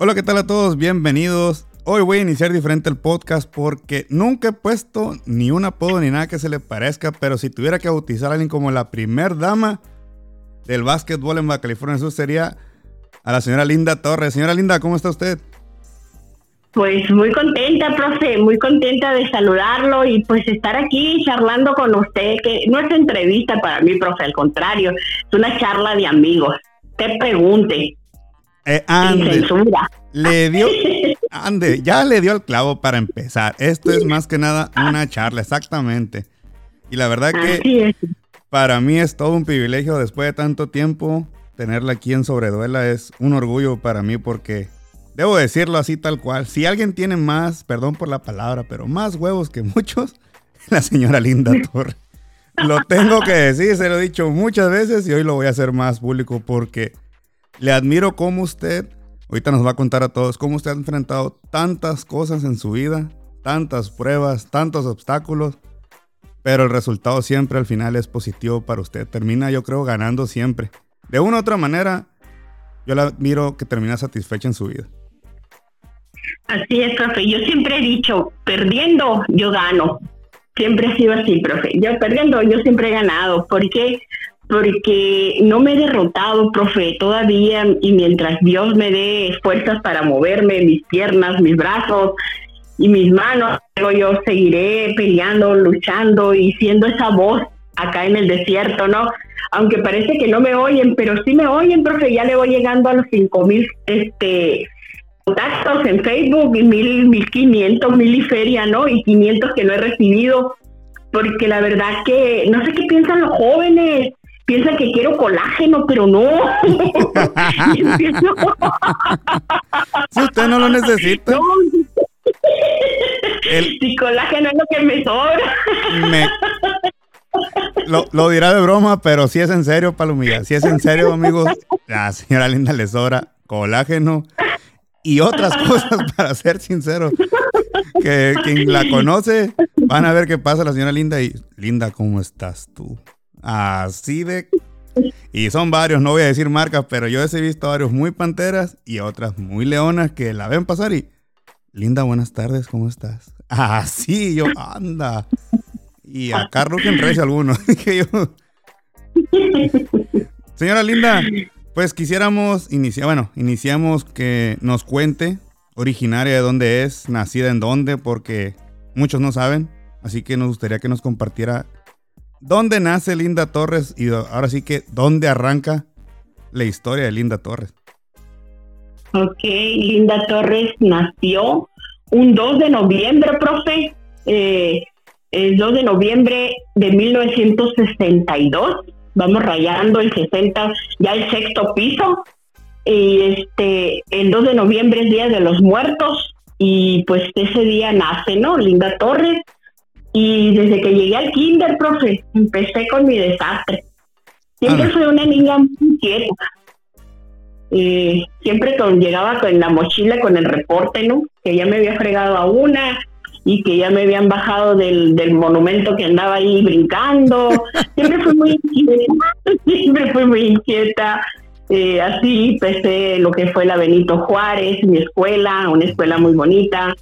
Hola, ¿qué tal a todos? Bienvenidos. Hoy voy a iniciar diferente el podcast porque nunca he puesto ni un apodo ni nada que se le parezca, pero si tuviera que bautizar a alguien como la primer dama del básquetbol en Baja California Sur sería a la señora Linda Torres. Señora Linda, ¿cómo está usted? Pues muy contenta, profe, muy contenta de saludarlo y pues estar aquí charlando con usted, que no es entrevista para mí, profe, al contrario, es una charla de amigos. Te pregunte. Eh, ande, le dio, ande, ya le dio el clavo para empezar. Esto es más que nada una charla, exactamente. Y la verdad que para mí es todo un privilegio después de tanto tiempo tenerla aquí en Sobreduela. Es un orgullo para mí porque debo decirlo así tal cual. Si alguien tiene más, perdón por la palabra, pero más huevos que muchos, la señora Linda Torre. Lo tengo que decir, se lo he dicho muchas veces y hoy lo voy a hacer más público porque le admiro cómo usted, ahorita nos va a contar a todos, cómo usted ha enfrentado tantas cosas en su vida, tantas pruebas, tantos obstáculos, pero el resultado siempre al final es positivo para usted. Termina, yo creo, ganando siempre. De una u otra manera, yo la admiro que termina satisfecha en su vida. Así es, profe. Yo siempre he dicho, perdiendo, yo gano. Siempre ha sido así, profe. Yo perdiendo, yo siempre he ganado. ¿Por qué? Porque no me he derrotado, profe, todavía y mientras Dios me dé fuerzas para moverme, mis piernas, mis brazos y mis manos, yo seguiré peleando, luchando y siendo esa voz acá en el desierto, ¿no? Aunque parece que no me oyen, pero sí me oyen, profe, ya le voy llegando a los cinco mil este, contactos en Facebook y mil, mil quinientos, mil y feria, ¿no? Y quinientos que no he recibido, porque la verdad que no sé qué piensan los jóvenes, piensa que quiero colágeno, pero no. si usted no lo necesita. No. Si colágeno es lo que me sobra. Lo, dirá de broma, pero si es en serio, Palomilla. Si es en serio, amigos, la señora Linda le sobra colágeno y otras cosas, para ser sincero. Que quien la conoce, van a ver qué pasa la señora Linda y, Linda, ¿cómo estás tú? Así de... Y son varios, no voy a decir marcas, pero yo he visto varios muy panteras y otras muy leonas que la ven pasar y... Linda, buenas tardes, ¿cómo estás? Así, yo, anda. Y a Carlos que recio alguno. Señora Linda, pues quisiéramos iniciar, bueno, iniciamos que nos cuente originaria de dónde es, nacida en dónde, porque muchos no saben. Así que nos gustaría que nos compartiera ¿Dónde nace Linda Torres? Y ahora sí que, ¿dónde arranca la historia de Linda Torres? Ok, Linda Torres nació un 2 de noviembre, profe. Eh, el 2 de noviembre de 1962. Vamos rayando el 60, ya el sexto piso. Y este, el 2 de noviembre es Día de los Muertos. Y pues ese día nace, ¿no? Linda Torres y desde que llegué al kinder, profe, empecé con mi desastre. Siempre ah. fui una niña muy inquieta. Eh, siempre con, llegaba con la mochila con el reporte, ¿no? Que ya me había fregado a una y que ya me habían bajado del, del monumento que andaba ahí brincando. Siempre fui muy inquieta, siempre fui muy inquieta. Eh, así empecé lo que fue la Benito Juárez, mi escuela, una escuela muy bonita,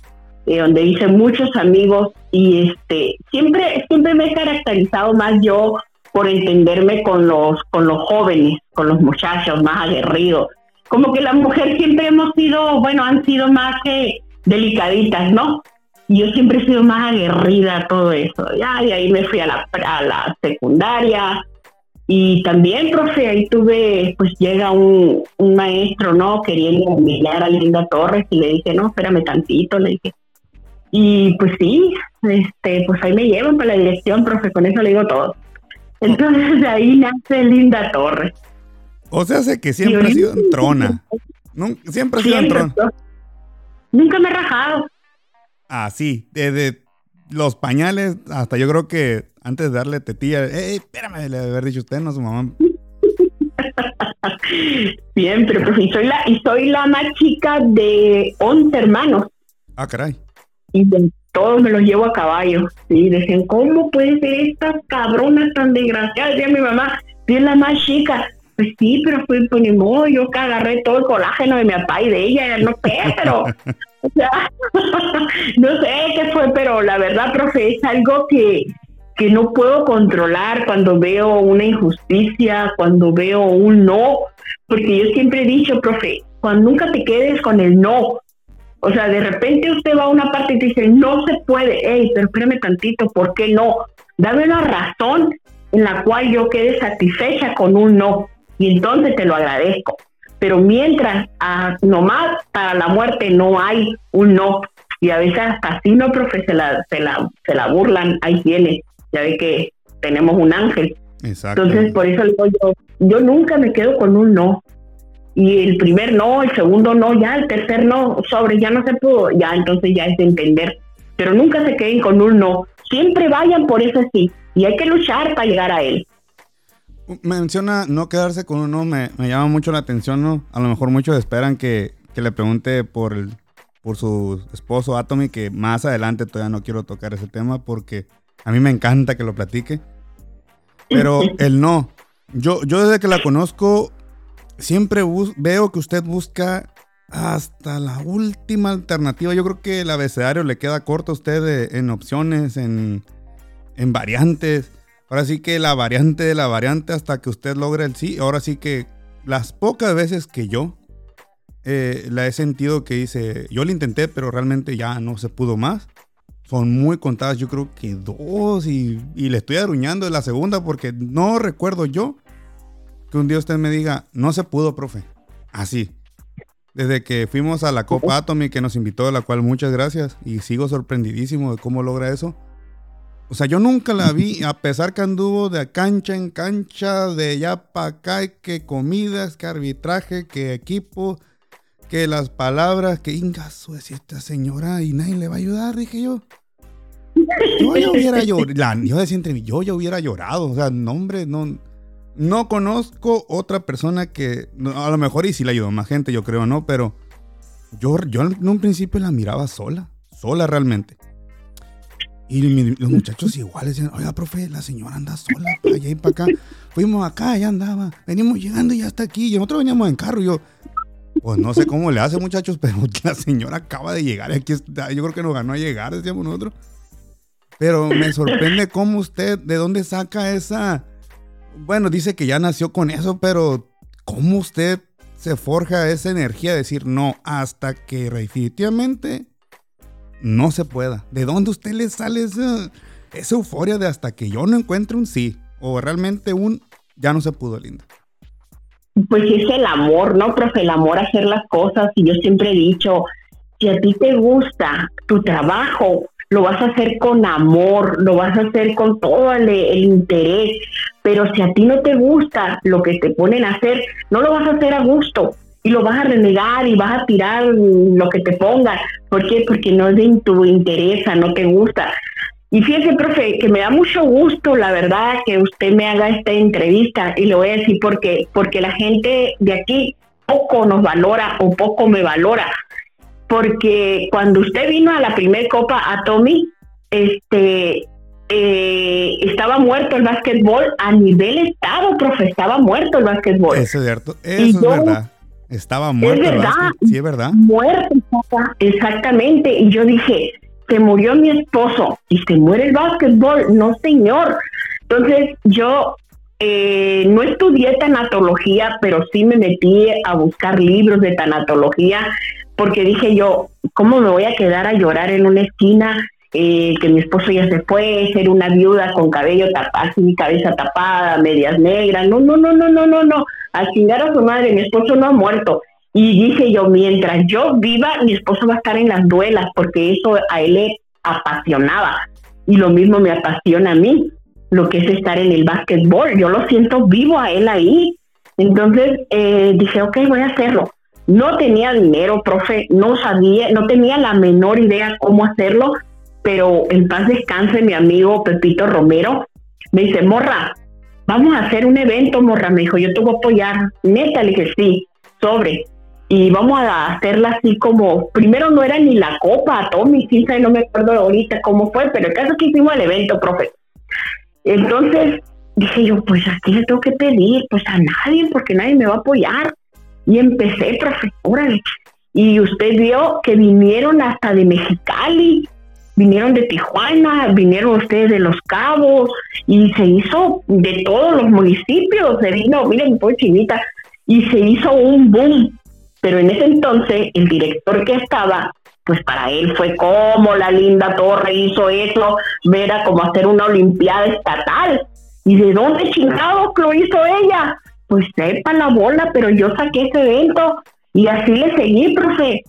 eh, donde hice muchos amigos y este siempre siempre me he caracterizado más yo por entenderme con los con los jóvenes, con los muchachos más aguerridos. Como que las mujeres siempre hemos sido, bueno, han sido más que delicaditas, ¿no? Y yo siempre he sido más aguerrida todo eso. Ya, y ahí me fui a la, a la secundaria, y también, profe, ahí tuve, pues llega un, un maestro, ¿no? Queriendo humillar a Linda Torres y le dije, no, espérame tantito, le dije, y pues sí, este, pues ahí me llevan para la dirección, profe, con eso le digo todo. Entonces de ahí nace Linda Torres. O sea, sé que siempre ha sido en trona. siempre ha sido en trona. Nunca me he rajado. Ah, sí, desde los pañales hasta yo creo que antes de darle tetilla, ¡eh, espérame! Le haber dicho usted, no su mamá. Siempre, profe, y soy la, y soy la más chica de 11 hermanos. Ah, caray y todos me los llevo a caballo. Y decían, ¿cómo puede ser estas cabronas tan desgraciadas? Decía mi mamá, es la más chica. Pues sí, pero fue pues ni modo, yo que agarré todo el colágeno de mi papá y de ella, no sé, pero, no sé qué fue, pero la verdad, profe, es algo que, que no puedo controlar cuando veo una injusticia, cuando veo un no, porque yo siempre he dicho, profe, cuando nunca te quedes con el no. O sea, de repente usted va a una parte y te dice, no se puede, hey, pero espérame tantito, ¿por qué no? Dame una razón en la cual yo quede satisfecha con un no y entonces te lo agradezco. Pero mientras ah, nomás para la muerte no hay un no y a veces hasta así no, profe, se la, se la, se la burlan, ahí tiene, ya ve que tenemos un ángel. Entonces, por eso digo yo, yo nunca me quedo con un no. Y el primer no, el segundo no, ya el tercer no, sobre, ya no se pudo, ya entonces ya es de entender. Pero nunca se queden con un no. Siempre vayan por eso sí. Y hay que luchar para llegar a él. Menciona no quedarse con uno, me, me llama mucho la atención, ¿no? A lo mejor muchos esperan que, que le pregunte por, el, por su esposo Atomy, que más adelante todavía no quiero tocar ese tema porque a mí me encanta que lo platique. Pero el no. Yo, yo desde que la conozco, siempre veo que usted busca hasta la última alternativa. Yo creo que el abecedario le queda corto a usted en opciones, en, variantes. Ahora sí que la variante de la variante hasta que usted logre el sí. Ahora sí que las pocas veces que yo eh, la he sentido que dice, yo lo intenté, pero realmente ya no se pudo más. Son muy contadas, yo creo que dos y, le estoy arruñando de la segunda porque no recuerdo yo que un día usted me diga, no se pudo, profe. Así. Desde que fuimos a la Copa Atomy que nos invitó, a la cual muchas gracias y sigo sorprendidísimo de cómo logra eso. O sea, yo nunca la vi, a pesar que anduvo de cancha en cancha, de allá para acá, que comidas, que arbitraje, que equipo, que las palabras, que ingaso decía esta señora y nadie le va a ayudar, dije yo. Yo ya hubiera llorado, yo decía entre mí, yo ya hubiera llorado, o sea, no hombre, no, no conozco otra persona que, a lo mejor y sí le ayudó más gente, yo creo, ¿no? Pero yo, yo en un principio la miraba sola, sola realmente. Y los muchachos igual decían, oiga, profe, la señora anda sola para allá y para acá. Fuimos acá, ya andaba. Venimos llegando y ya está aquí. Y nosotros veníamos en carro. Y yo, pues no sé cómo le hace, muchachos, pero la señora acaba de llegar. Aquí está. Yo creo que nos ganó a llegar, decíamos nosotros. Pero me sorprende cómo usted, de dónde saca esa. Bueno, dice que ya nació con eso, pero cómo usted se forja esa energía de decir no hasta que definitivamente no se pueda. ¿De dónde usted le sale esa, euforia de hasta que yo no encuentre un sí? O realmente un ya no se pudo, Linda. Pues es el amor, ¿no, profe? El amor a hacer las cosas. Y yo siempre he dicho, si a ti te gusta tu trabajo, lo vas a hacer con amor, lo vas a hacer con todo el, interés. Pero si a ti no te gusta lo que te ponen a hacer, no lo vas a hacer a gusto y lo vas a renegar y vas a tirar lo que te pongan. ¿Por qué? Porque no es de tu interés, no te gusta. Y fíjese, profe, que me da mucho gusto, la verdad, que usted me haga esta entrevista y le voy a decir por qué. Porque la gente de aquí poco nos valora o poco me valora. Porque cuando usted vino a la primer copa a Tommy, este, eh, estaba muerto el básquetbol a nivel estado, profe, estaba muerto el básquetbol. Eso es cierto, eso es verdad. Estaba muerto. Es verdad. Sí, es verdad. Muerto, exactamente. Y yo dije, se murió mi esposo y se muere el básquetbol. No, señor. Entonces yo eh, no estudié tanatología, pero sí me metí a buscar libros de tanatología porque dije yo, ¿cómo me voy a quedar a llorar en una esquina? Eh, que mi esposo ya se fue, ser una viuda con cabello tapado, mi cabeza tapada, medias negras. No, no, no, no, no, no, no a chingar a su madre, mi esposo no ha muerto. Y dije yo, mientras yo viva, mi esposo va a estar en las duelas, porque eso a él le apasionaba. Y lo mismo me apasiona a mí, lo que es estar en el básquetbol. Yo lo siento vivo a él ahí. Entonces eh, dije, ok, voy a hacerlo. No tenía dinero, profe, no sabía, no tenía la menor idea cómo hacerlo, pero en paz descanse mi amigo Pepito Romero. Me dice, morra, vamos a hacer un evento, morra, me dijo, yo te voy a apoyar. Neta, le dije, sí, sobre. Y vamos a hacerla así como, primero no era ni la copa, sí, no me acuerdo ahorita cómo fue, pero el caso es que hicimos el evento, profe. Entonces, dije yo, pues a quién le tengo que pedir, pues a nadie, porque nadie me va a apoyar. Y empecé, profe, Y usted vio que vinieron hasta de Mexicali, vinieron de Tijuana, vinieron ustedes de Los Cabos, y se hizo de todos los municipios, se vino, miren, pues chinita, y se hizo un boom. Pero en ese entonces, el director que estaba, pues para él fue como la linda torre hizo eso, era como hacer una olimpiada estatal. ¿Y de dónde chingados lo hizo ella? Pues sepa la bola, pero yo saqué ese evento y así le seguí, profe,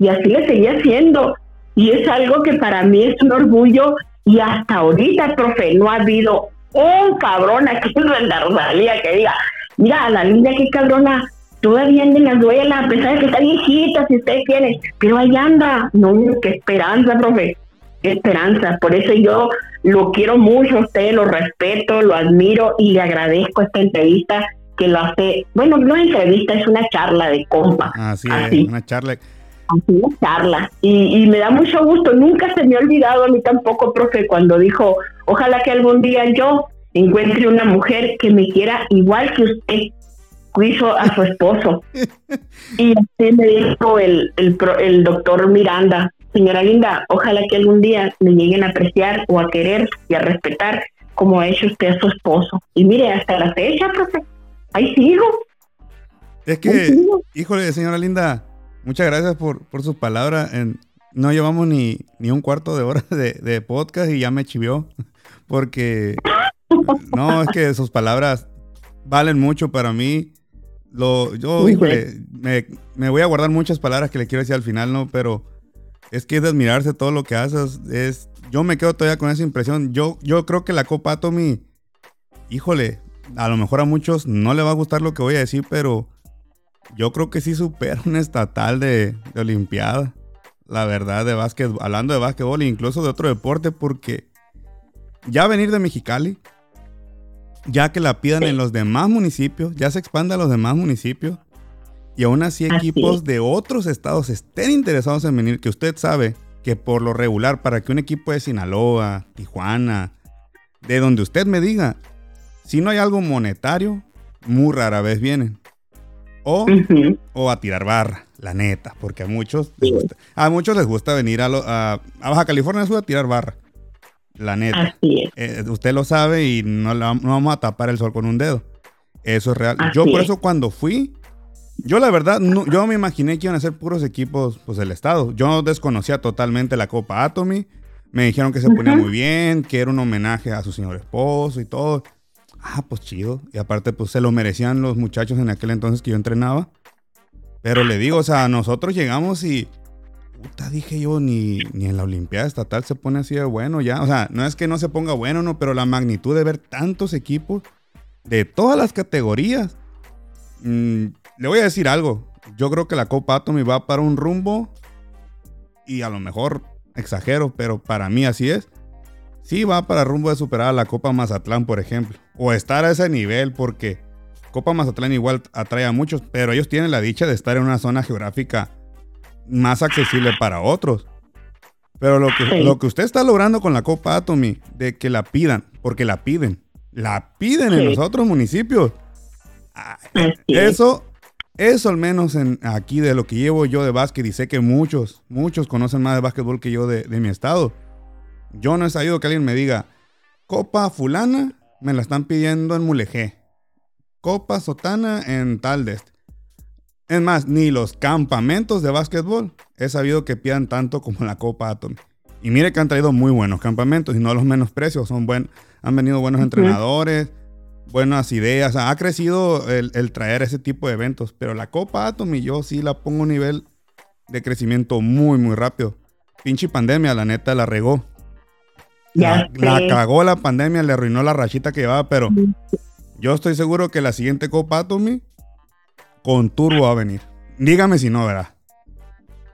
y así le seguí haciendo. Y es algo que para mí es un orgullo y hasta ahorita, profe, no ha habido un cabrón aquí en la Rosalía que diga, mira, la linda qué cabrona, todavía anda en la duela, a pesar de que está viejita, si ustedes quieren, pero ahí anda, no, qué esperanza, profe, qué esperanza, por eso yo lo quiero mucho a usted, lo respeto, lo admiro y le agradezco esta entrevista que lo hace, bueno, no es entrevista, es una charla de compa. Así, así. una charla así la charla. Y, me da mucho gusto. Nunca se me ha olvidado a mí tampoco, profe, cuando dijo, ojalá que algún día yo encuentre una mujer que me quiera igual que usted hizo a su esposo. y así me dijo el, el, doctor Miranda, señora Linda, ojalá que algún día me lleguen a apreciar o a querer y a respetar como ha hecho usted a su esposo. Y mire, hasta la fecha, profe, ahí sigo. Es que, híjole, señora Linda, Muchas gracias por, por sus palabras. no llevamos ni, ni, un cuarto de hora de, podcast y ya me chivió. Porque no, es que sus palabras valen mucho para mí. Lo, yo, me, me, voy a guardar muchas palabras que le quiero decir al final, ¿no? Pero es que es de admirarse todo lo que haces. Es, yo me quedo todavía con esa impresión. Yo, yo creo que la Copa Atomy, híjole, a lo mejor a muchos no le va a gustar lo que voy a decir, pero yo creo que sí supera un estatal de, Olimpiada. La verdad, de básquet, hablando de básquetbol e incluso de otro deporte, porque ya venir de Mexicali, ya que la pidan en los demás municipios, ya se expande a los demás municipios, y aún así equipos de otros estados estén interesados en venir, que usted sabe que por lo regular, para que un equipo de Sinaloa, Tijuana, de donde usted me diga, si no hay algo monetario, muy rara vez vienen. O, a tirar barra, la neta, porque a muchos les gusta, a muchos les gusta venir a, Baja California Sur a tirar barra. La neta. Eh, usted lo sabe y no, no, vamos a tapar el sol con un dedo. Eso es real. yo por eso cuando fui, yo la verdad, no, yo me imaginé que iban a ser puros equipos pues del estado. Yo desconocía totalmente la Copa Atomy. Me dijeron que se ponía muy bien, que era un homenaje a su señor esposo y todo. Ah, pues chido. Y aparte, pues se lo merecían los muchachos en aquel entonces que yo entrenaba. Pero le digo, o sea, nosotros llegamos y. Puta, dije yo, ni, en la Olimpiada Estatal se pone así de bueno ya. O sea, no es que no se ponga bueno, no, pero la magnitud de ver tantos equipos de todas las categorías. Mm, le voy a decir algo. Yo creo que la Copa Atomy va para un rumbo. Y a lo mejor exagero, pero para mí así es sí va para rumbo de superar a la Copa Mazatlán, por ejemplo. O estar a ese nivel, porque Copa Mazatlán igual atrae a muchos, pero ellos tienen la dicha de estar en una zona geográfica más accesible para otros. Pero lo que, lo que usted está logrando con la Copa Atomy, de que la pidan, porque la piden, la piden en los otros municipios. Eso, eso al menos en, aquí de lo que llevo yo de básquet, y sé que muchos, muchos conocen más de básquetbol que yo de, de mi estado yo no he sabido que alguien me diga, copa fulana me la están pidiendo en Mulegé. Copa sotana en tal de este. Es más, ni los campamentos de básquetbol he sabido que pidan tanto como la Copa Atom. Y mire que han traído muy buenos campamentos y no los menos precios. Son buen, han venido buenos entrenadores, buenas ideas. ha crecido el, el, traer ese tipo de eventos. Pero la Copa Atom y yo sí la pongo a un nivel de crecimiento muy, muy rápido. Pinche pandemia, la neta, la regó la, cagó la pandemia, le arruinó la rachita que llevaba, pero yo estoy seguro que la siguiente Copa Atomy con turbo va a venir. Dígame si no, ¿verdad?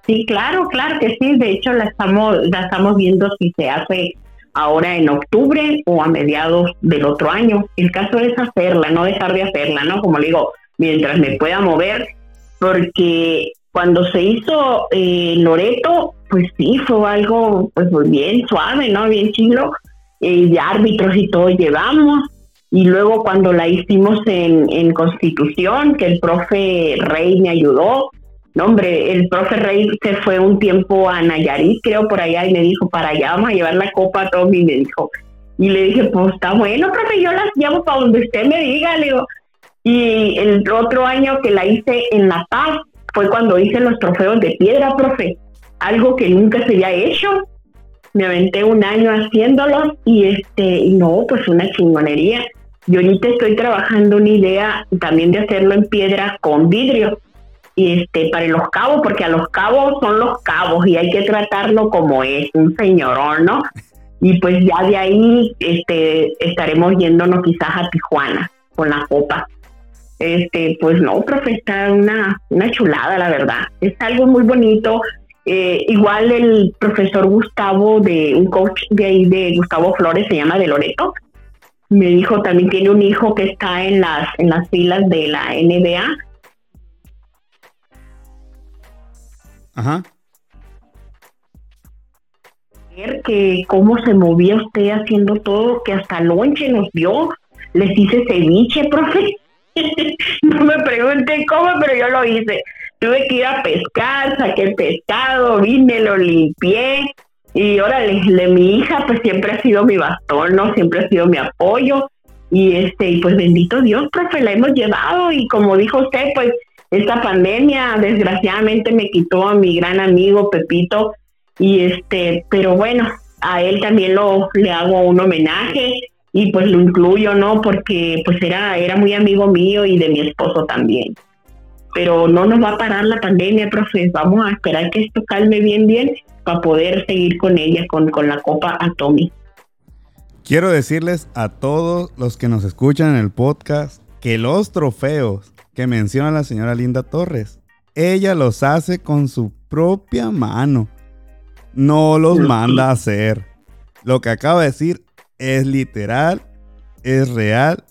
Sí, claro, claro que sí. De hecho, la estamos, la estamos viendo si se hace ahora en octubre o a mediados del otro año. El caso es hacerla, no dejar de hacerla, ¿no? Como le digo, mientras me pueda mover, porque cuando se hizo eh, Loreto, pues sí, fue algo pues bien suave, ¿no? Bien chido. Y de árbitros y todo llevamos. Y luego cuando la hicimos en, en Constitución, que el profe Rey me ayudó, no, hombre, el profe Rey se fue un tiempo a Nayarit, creo, por allá, y me dijo, para allá vamos a llevar la copa a Tommy, y me dijo. Y le dije, pues está bueno, profe, yo las llevo para donde usted me diga, le digo. Y el otro año que la hice en La Paz fue cuando hice los trofeos de piedra, profe. Algo que nunca se había hecho. Me aventé un año haciéndolos y este, no, pues una chingonería. Y ahorita estoy trabajando una idea también de hacerlo en piedra con vidrio y este para los cabos porque a los cabos son los cabos y hay que tratarlo como es un señorón no y pues ya de ahí este estaremos yéndonos quizás a Tijuana con la copa este pues no profe está una una chulada la verdad es algo muy bonito eh, igual el profesor Gustavo de un coach de ahí de Gustavo Flores se llama de Loreto me dijo también tiene un hijo que está en las en las filas de la NBA Ajá. Que cómo se movía usted haciendo todo, que hasta lonche nos dio. Les hice ceviche, profe. no me pregunten cómo, pero yo lo hice. Tuve que ir a pescar, saqué el pescado, vine, lo limpié. Y órale, de mi hija, pues siempre ha sido mi bastón, ¿no? Siempre ha sido mi apoyo. Y este, pues bendito Dios, profe, la hemos llevado. Y como dijo usted, pues esta pandemia desgraciadamente me quitó a mi gran amigo Pepito y este, pero bueno, a él también lo le hago un homenaje y pues lo incluyo, ¿no? Porque pues era era muy amigo mío y de mi esposo también. Pero no nos va a parar la pandemia, profe. Vamos a esperar que esto calme bien, bien para poder seguir con ella, con, con la Copa Atomi. Quiero decirles a todos los que nos escuchan en el podcast que los trofeos que menciona la señora Linda Torres. Ella los hace con su propia mano. No los manda a hacer. Lo que acaba de decir es literal, es real.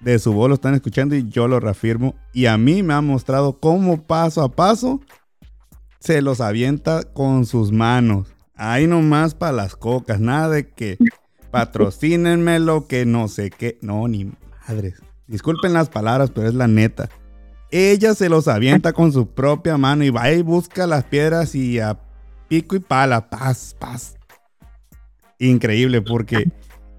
De su voz lo están escuchando y yo lo reafirmo. Y a mí me ha mostrado cómo paso a paso se los avienta con sus manos. Ahí nomás para las cocas. Nada de que patrocínenme que no sé qué. No, ni madres. Disculpen las palabras, pero es la neta. Ella se los avienta con su propia mano y va y busca las piedras y a pico y pala, paz, paz. Increíble porque,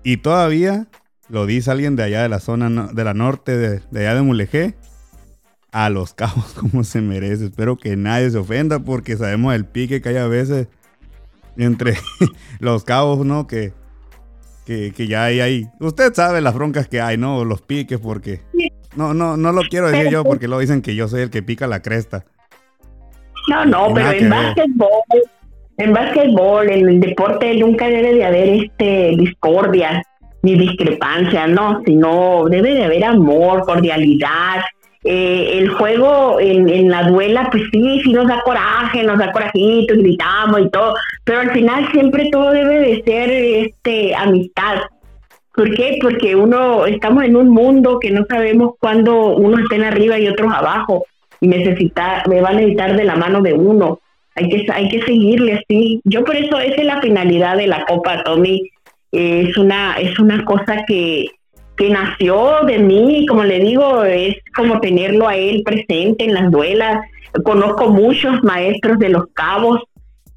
y todavía lo dice alguien de allá de la zona de la norte, de, allá de Mulegé, a los cabos como se merece. Espero que nadie se ofenda porque sabemos el pique que hay a veces entre los cabos, ¿no? Que, que, que, ya hay ahí. Usted sabe las broncas que hay, ¿no? Los piques porque no, no, no lo quiero decir yo porque lo dicen que yo soy el que pica la cresta. No, no, pero en básquetbol, en básquetbol, en el deporte nunca debe de haber este discordia ni discrepancia, no, sino debe de haber amor, cordialidad. Eh, el juego en, la duela, pues sí, sí nos da coraje, nos da corajito, gritamos y todo, pero al final siempre todo debe de ser este amistad, ¿Por qué? Porque uno, estamos en un mundo que no sabemos cuándo uno está en arriba y otros abajo y necesita, me va a necesitar de la mano de uno. Hay que, hay que seguirle así. Yo por eso, esa es la finalidad de la Copa Tommy. es una, es una cosa que, que nació de mí, como le digo, es como tenerlo a él presente en las duelas. Conozco muchos maestros de los cabos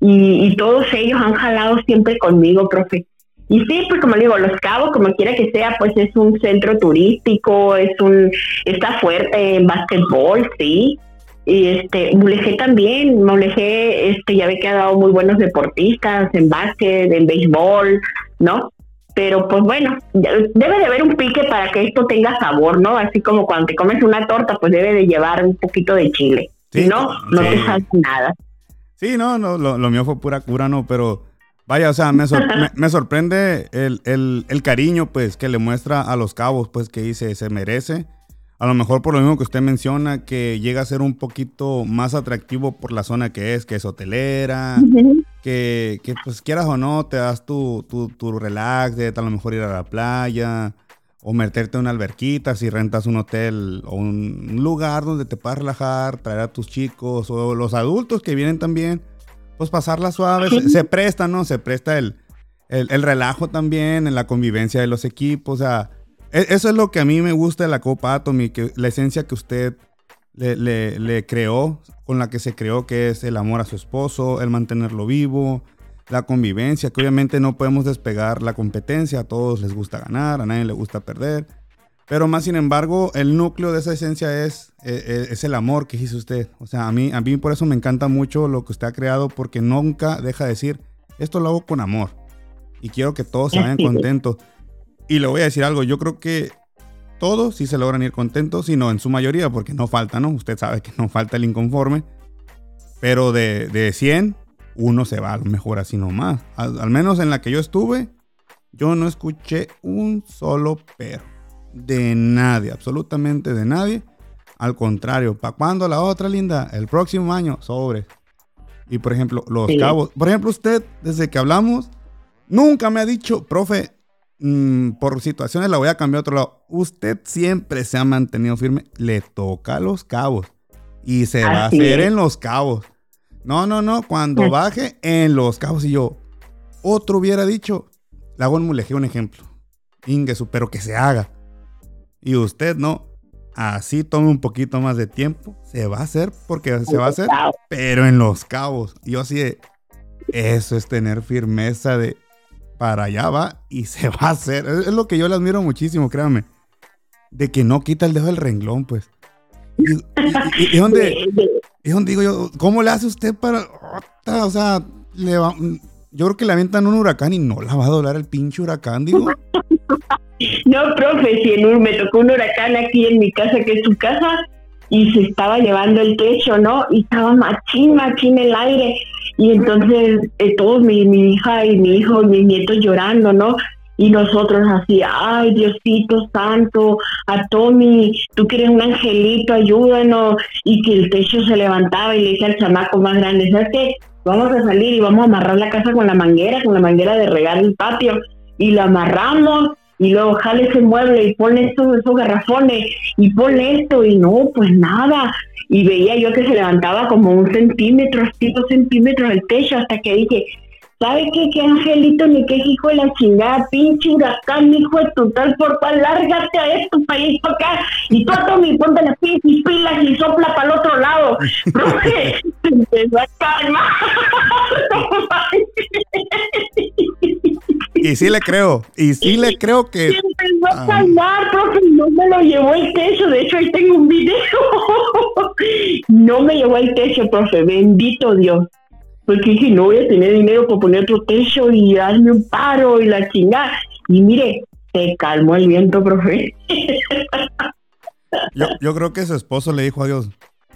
y, y todos ellos han jalado siempre conmigo, profe. Y sí, pues como digo, Los Cabos, como quiera que sea, pues es un centro turístico, es un, está fuerte en básquetbol, sí. Y este, Mulegé también, Mulegé, este, ya ve que ha dado muy buenos deportistas en básquet, en béisbol, ¿no? Pero pues bueno, debe de haber un pique para que esto tenga sabor, ¿no? Así como cuando te comes una torta, pues debe de llevar un poquito de chile. si no, no te sale nada. Sí, no, no lo, lo mío fue pura cura, no, pero Vaya, o sea, me, me, sorprende el, cariño, pues, que le muestra a los cabos, pues, que dice, se merece. A lo mejor por lo mismo que usted menciona, que llega a ser un poquito más atractivo por la zona que es, que es hotelera, que, pues, quieras o no, te das tu, tu, relax de a lo mejor ir a la playa, o meterte en una alberquita si rentas un hotel o un lugar donde te puedas relajar, traer a tus chicos o los adultos que vienen también pues pasarla suave, se, presta, ¿no? Se presta el, el, relajo también, en la convivencia de los equipos, o sea, eso es lo que a mí me gusta de la Copa Atomy, que la esencia que usted le, le, creó, con la que se creó, que es el amor a su esposo, el mantenerlo vivo, la convivencia, que obviamente no podemos despegar la competencia, a todos les gusta ganar, a nadie le gusta perder. Pero más sin embargo, el núcleo de esa esencia es, es, e, es, el amor que dice usted. O sea, a mí, a mí por eso me encanta mucho lo que usted ha creado, porque nunca deja de decir, esto lo hago con amor. Y quiero que todos se vayan contentos. Y le voy a decir algo, yo creo que todos sí se logran ir contentos, sino en su mayoría, porque no falta, ¿no? Usted sabe que no falta el inconforme. Pero de, de 100, uno se va a lo mejor así nomás. Al, al menos en la que yo estuve, yo no escuché un solo pero. De nadie, absolutamente de nadie. Al contrario, ¿para cuándo la otra, linda? El próximo año, sobre. Y por ejemplo, los cabos. Por ejemplo, usted, desde que hablamos, nunca me ha dicho, profe, Mm, por situaciones la voy a cambiar a otro lado. Usted siempre se ha mantenido firme, le toca los cabos. Y se va a hacer en los cabos. No, no, no, cuando baje en los cabos y yo, otro hubiera dicho, le hago un ejemplo, Ingesu, pero que se haga. Y usted no, así tome un poquito más de tiempo, se va a hacer porque se va a hacer, pero en los cabos. yo así de, eso es tener firmeza de, para allá va y se va a hacer. Es, lo que yo le admiro muchísimo, créanme. De que no quita el dedo del renglón, pues. Y, donde, digo yo, ¿cómo le hace usted para... O sea, le va, yo creo que le avientan un huracán y no la va a doblar el pinche huracán, digo. No, profe, si me tocó un huracán aquí en mi casa, que es su casa, y se estaba llevando el techo, ¿no? Y estaba machín, machín el aire. Y entonces eh, todos, mi, mi hija y mi hijo, mis nietos llorando, ¿no? Y nosotros así, ay Diosito Santo, a Tommy, tú que eres un angelito, ayúdanos. Y que el techo se levantaba y le dije al chamaco más grande, ¿sabes qué? Vamos a salir y vamos a amarrar la casa con la manguera, con la manguera de regar el patio. Y la amarramos y luego jale ese mueble y ponle estos, esos garrafones y ponle esto y no, pues nada. Y veía yo que se levantaba como un centímetro, cinco centímetros el techo hasta que dije, ¿sabe qué? ¿Qué angelito ni qué hijo de la chingada? Pinche huracán, hijo de tu tal por cual, lárgate a esto ir para acá y tú mi ponte las pilas y sopla para el otro lado. a calmar. Y sí le creo, y sí le creo que... Se empezó a calmar, profe, no me lo llevó el techo, de hecho ahí tengo un video. no me llevó el techo, profe, bendito Dios. Porque dije, no voy a tener dinero para poner otro techo y darme un paro y la chingada. Y mire, se calmó el viento, profe. yo, yo creo que su esposo le dijo a Dios,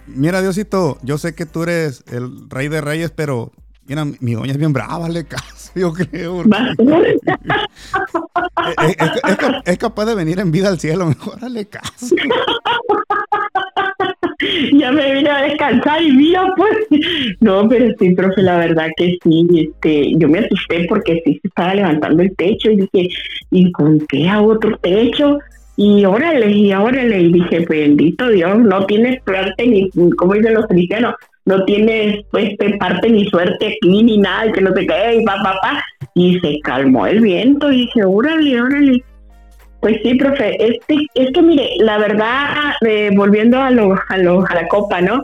mira Diosito, yo sé que tú eres el rey de reyes, pero Mira, mi doña es bien brava, le caso, yo creo. es, capaz de venir en vida al cielo, mejor dale caso. ya me vine a descansar y mira, pues. No, pero sí, profe, la verdad que sí. Este, yo me asusté porque sí se estaba levantando el techo y dije, ¿y con qué hago otro techo? Y órale, y órale, y dije, bendito Dios, no tienes suerte ni, como dicen los cristianos, no tienes pues parte ni suerte aquí ni nada, que no te cae, y pa, pa, pa. Y se calmó el viento y dije, órale, órale. Pues sí, profe, este, es que mire, la verdad, eh, volviendo a, lo, a, lo, a la copa, ¿no?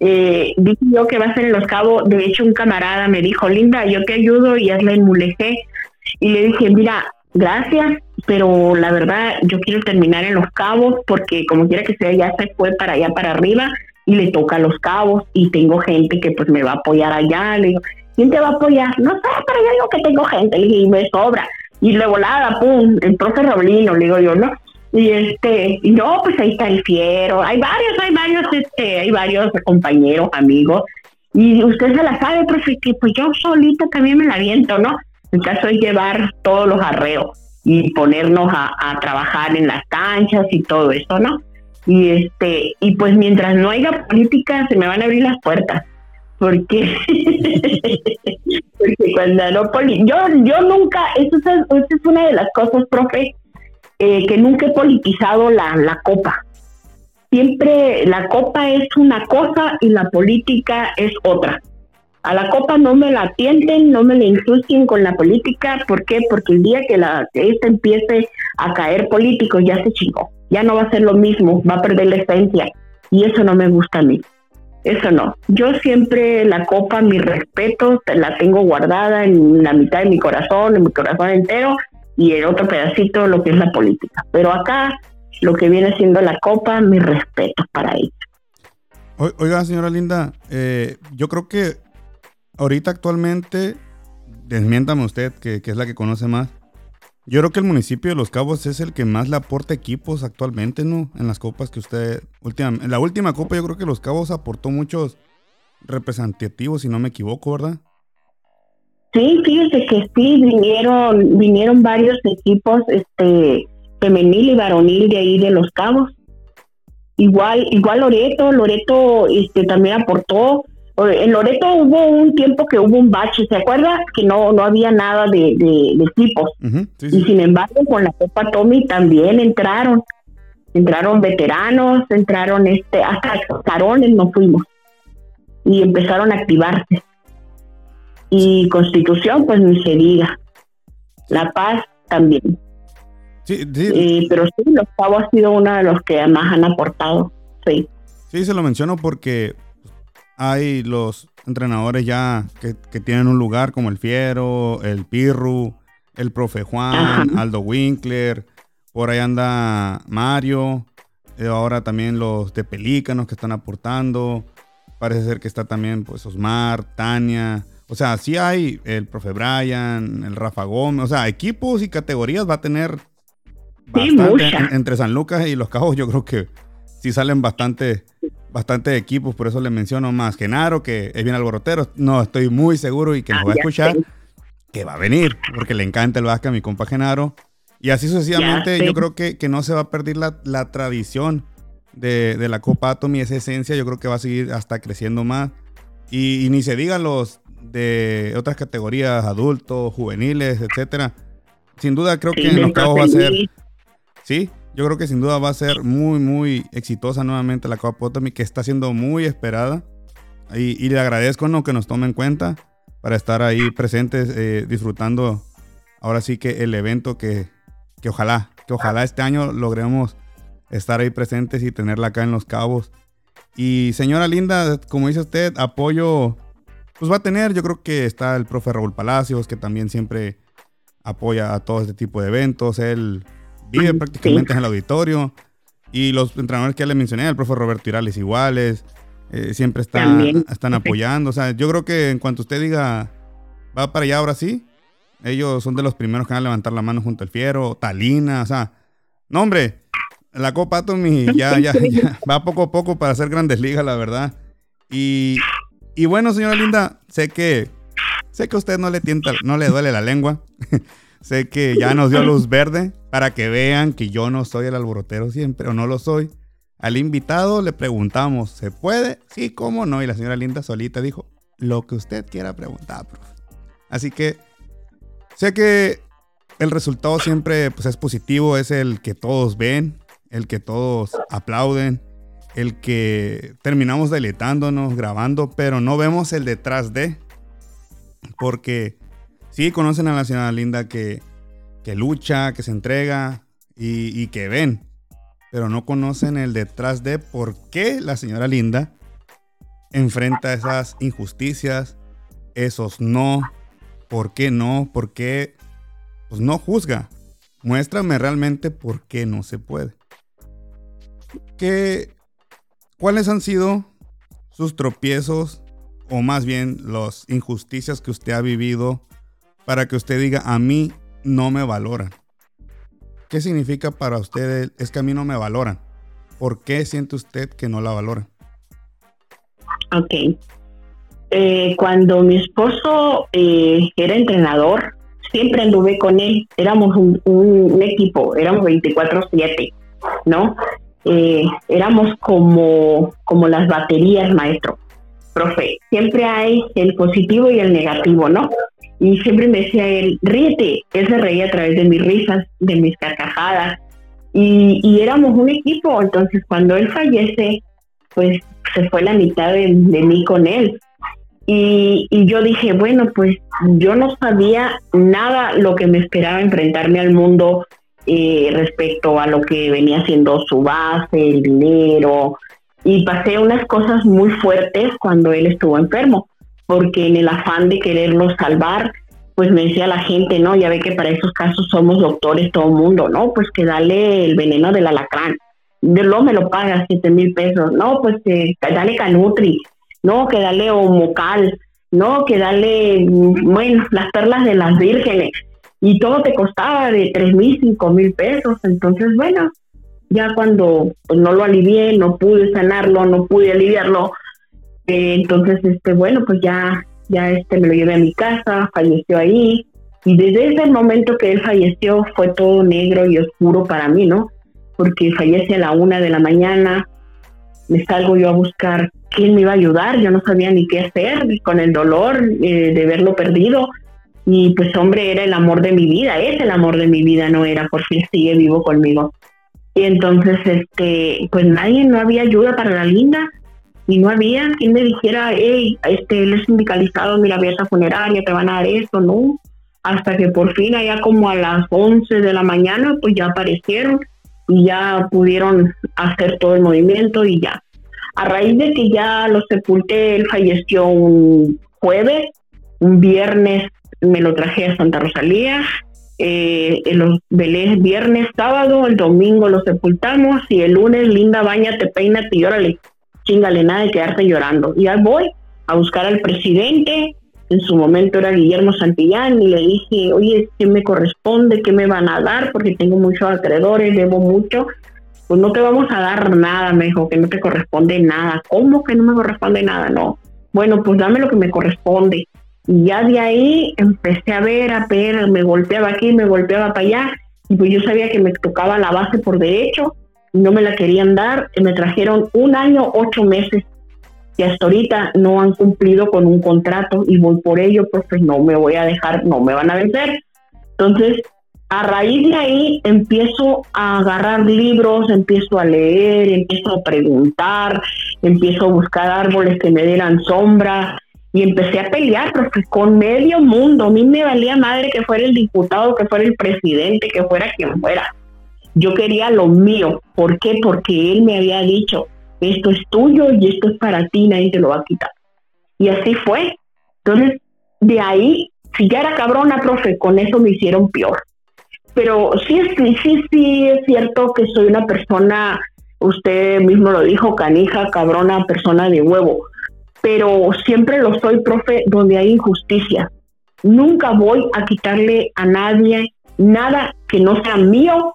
eh, dije yo que va a ser en Los Cabos, de hecho un camarada me dijo, Linda, yo te ayudo y hazle el mulegé. Y le dije, mira, gracias, pero la verdad yo quiero terminar en Los Cabos porque como quiera que sea, ya se fue para allá, para arriba y le toca Los Cabos y tengo gente que pues me va a apoyar allá. Le digo, ¿quién te va a apoyar? No sé, pero yo digo que tengo gente le dije, y me sobra. Y le volada, pum, el profe Roblino, le digo yo, ¿no? Y este, y no, pues ahí está el fiero, hay varios, hay varios, este, hay varios compañeros, amigos, y usted se la sabe, profe, que pues yo solita también me la viento, ¿no? El caso es llevar todos los arreos y ponernos a trabajar en las canchas y todo eso, ¿no? y este y pues mientras no haya política se me van a abrir las puertas porque porque cuando no poli yo yo nunca eso es, es una de las cosas profe eh, que nunca he politizado la, la copa siempre la copa es una cosa y la política es otra A la copa no me la atienden, no me la insulten con la política. ¿Por qué? Porque el día que, la, que esta empiece a caer políticos ya se chingó. Ya no va a ser lo mismo, va a perder la esencia. Y eso no me gusta a mí. Eso no. Yo siempre la copa, mi respeto, la tengo guardada en la mitad de mi corazón, en mi corazón entero, y el otro pedacito lo que es la política. Pero acá, lo que viene siendo la copa, mi respeto para ella. Oiga, señora Linda, eh, yo creo que ahorita actualmente, desmiéntame usted, que, es la que conoce más, yo creo que el municipio de Los Cabos es el que más le aporta equipos actualmente, ¿no? En las copas que usted, última, en la última copa yo creo que Los Cabos aportó muchos representativos, si no me equivoco, ¿verdad? Sí, fíjese que sí, vinieron, vinieron varios equipos, este, femenil y varonil de ahí de Los Cabos. Igual, igual Loreto, Loreto este, también aportó. En Loreto hubo un tiempo que hubo un bache, ¿se acuerda? Que no, no había nada de, equipos. Y sin embargo, con la Copa Tommy también entraron. Entraron veteranos, entraron este, hasta carones nos fuimos. Y empezaron a activarse. Y Constitución, pues ni se diga. La Paz también. Sí, pero sí, los Cabos ha sido uno de los que más han aportado. Sí. Sí, se lo menciono porque hay los entrenadores ya que, tienen un lugar como el Fiero, el Pirru, el Profe Juan, Aldo Winkler, por ahí anda Mario, eh, ahora también los de Pelícanos que están aportando, parece ser que está también pues Osmar, Tania, o sea, sí hay el Profe Brian, el Rafa Gómez, o sea, equipos y categorías va a tener entre San Lucas y Los Cabos yo creo que sí salen bastante, bastante equipos, por eso le menciono más Genaro, que es bien alborotero. No, estoy muy seguro y que nos va a escuchar, que va a venir, porque le encanta el básquet a mi compa Genaro. Y así sucesivamente, yo creo que, que, no se va a perder la, tradición de, la Copa Atomy, esa esencia, yo creo que va a seguir hasta creciendo más. Y, ni se diga los de otras categorías, adultos, juveniles, etcétera. Sin duda creo que en Los Cabos va a ser sí, yo creo que sin duda va a ser muy, muy exitosa nuevamente la Copa Potomi, que está siendo muy esperada. Y, le agradezco ¿no? que nos tome en cuenta para estar ahí presentes, eh, disfrutando ahora sí que el evento que, que ojalá, que ojalá este año logremos estar ahí presentes y tenerla acá en Los Cabos. Y señora Linda, como dice usted, apoyo, pues va a tener, yo creo que está el profe Raúl Palacios, que también siempre apoya a todo este tipo de eventos. Él vive prácticamente en el auditorio. Y los entrenadores que ya le mencioné, el profe Roberto Irales iguales, eh, siempre están, están apoyando. O sea, yo creo que en cuanto usted diga, va para allá ahora sí, ellos son de los primeros que van a levantar la mano junto al Fiero, Talina, o sea, no hombre, la Copa Atomy ya, ya, va poco a poco para hacer grandes ligas, la verdad. Y, y bueno, señora Linda, sé que, sé que a usted no le tienta, no le duele la lengua. sé que ya nos dio luz verde para que vean que yo no soy el alborotero siempre o no lo soy. Al invitado le preguntamos, ¿se puede? Sí, ¿cómo no? Y la señora Linda solita dijo, lo que usted quiera preguntar, profe. Así que sé que el resultado siempre pues, es positivo, es el que todos ven, el que todos aplauden, el que terminamos deletándonos, grabando, pero no vemos el detrás de. Porque sí conocen a la señora Linda que que lucha, que se entrega y, que ven, pero no conocen el detrás de por qué la señora Linda enfrenta esas injusticias, esos no, por qué no, por qué pues no juzga. Muéstrame realmente por qué no se puede. ¿Qué, ¿Cuáles han sido sus tropiezos o más bien las injusticias que usted ha vivido para que usted diga a mí no me valoran. ¿Qué significa para usted es que a mí no me valoran? ¿Por qué siente usted que no la valoran? Ok. Eh, cuando mi esposo eh, era entrenador, siempre anduve con él. Éramos un, equipo, éramos 24-7, ¿no? Eh, éramos como, como las baterías, maestro. Profe, siempre hay el positivo y el negativo, ¿no? Y siempre me decía él, ríete. Él se reía a través de mis risas, de mis carcajadas. Y, éramos un equipo. Entonces, cuando él fallece, pues se fue la mitad de, mí con él. Y, yo dije, bueno, pues yo no sabía nada lo que me esperaba enfrentarme al mundo eh, respecto a lo que venía siendo su base, el dinero, y pasé unas cosas muy fuertes cuando él estuvo enfermo, porque en el afán de quererlo salvar, pues me decía la gente, no, ya ve que para esos casos somos doctores todo el mundo, no, pues que dale el veneno del alacrán, de lo me lo paga siete mil pesos, no, pues que dale canutri, no, que dale homocal, no, que dale, bueno, las perlas de las vírgenes, y todo te costaba de tres mil, cinco mil pesos, entonces bueno, ya cuando pues, no lo alivié, no pude sanarlo, no pude aliviarlo, entonces este bueno pues ya ya este me lo llevé a mi casa, falleció ahí y desde ese momento que él falleció fue todo negro y oscuro para mí, ¿no? Porque fallece a la una de la mañana, me salgo yo a buscar quién me iba a ayudar, yo no sabía ni qué hacer con el dolor eh, de verlo perdido. Y pues hombre, era el amor de mi vida, es el amor de mi vida, no era porque él sigue vivo conmigo. Y entonces, este, pues nadie, no había ayuda para la linda y no había quien me dijera, hey, este, él es sindicalizado, mira, esa funeraria, te van a dar esto, ¿no? Hasta que por fin, allá como a las 11 de la mañana, pues ya aparecieron y ya pudieron hacer todo el movimiento y ya. A raíz de que ya lo sepulté, él falleció un jueves, un viernes me lo traje a Santa Rosalía, eh, los velés viernes, sábado, el domingo lo sepultamos y el lunes, linda, bañate, peínate y órale, chingale nada de quedarte llorando. Y ahí voy a buscar al presidente, en su momento era Guillermo Santillán, y le dije, oye, ¿qué me corresponde? ¿Qué me van a dar? Porque tengo muchos acreedores, debo mucho. Pues no te vamos a dar nada, me dijo, que no te corresponde nada. ¿Cómo que no me corresponde nada? No. Bueno, pues dame lo que me corresponde. Y ya de ahí empecé a ver, a ver, me golpeaba aquí, me golpeaba para allá. Y pues yo sabía que me tocaba la base por derecho, no me la querían dar. Y me trajeron un año, ocho meses. Y hasta ahorita no han cumplido con un contrato y voy por ello, pues, pues no me voy a dejar, no me van a vencer. Entonces, a raíz de ahí empiezo a agarrar libros, empiezo a leer, empiezo a preguntar, empiezo a buscar árboles que me dieran sombra, y empecé a pelear, profe, con medio mundo. A mí me valía madre que fuera el diputado, que fuera el presidente, que fuera quien fuera. Yo quería lo mío. ¿Por qué? Porque él me había dicho, esto es tuyo y esto es para ti, nadie te lo va a quitar. Y así fue. Entonces, de ahí, si ya era cabrona, profe, con eso me hicieron peor. Pero sí, sí, sí, sí es cierto que soy una persona, usted mismo lo dijo, canija, cabrona, persona de huevo pero siempre lo soy, profe, donde hay injusticia. Nunca voy a quitarle a nadie nada que no sea mío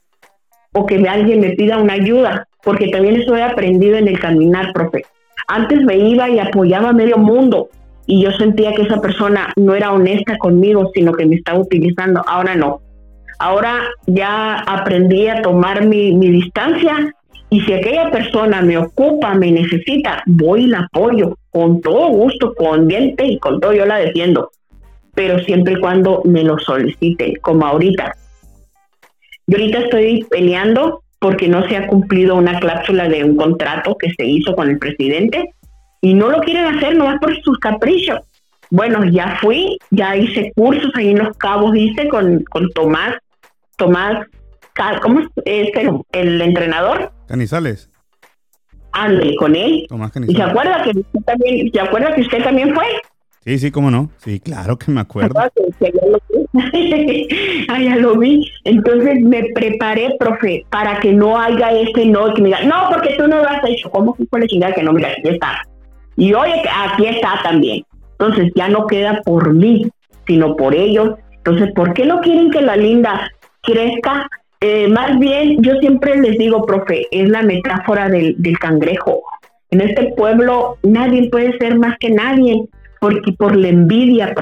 o que alguien me pida una ayuda, porque también eso he aprendido en el caminar, profe. Antes me iba y apoyaba a medio mundo y yo sentía que esa persona no era honesta conmigo, sino que me estaba utilizando. Ahora no. Ahora ya aprendí a tomar mi, mi distancia y si aquella persona me ocupa, me necesita, voy y la apoyo con todo gusto, con diente y con todo yo la defiendo, pero siempre y cuando me lo solicite, como ahorita. Yo ahorita estoy peleando porque no se ha cumplido una cláusula de un contrato que se hizo con el presidente y no lo quieren hacer nomás por sus caprichos. Bueno, ya fui, ya hice cursos ahí en Los Cabos, hice con, con Tomás, Tomás, ¿cómo es el, el entrenador? Canizales. Ande con él. ¿Y se acuerda que usted también, se acuerda que usted también fue? Sí, sí, cómo no. Sí, claro que me acuerdo. ah, ya lo vi. Entonces me preparé, profe, para que no haya ese no, que me diga, no, porque tú no lo has hecho. ¿Cómo fue la chingada que no? Mira, aquí está. Y oye, aquí está también. Entonces ya no queda por mí, sino por ellos. Entonces, ¿por qué no quieren que la linda crezca eh, más bien, yo siempre les digo, profe, es la metáfora del, cangrejo. En este pueblo nadie puede ser más que nadie, porque por la envidia.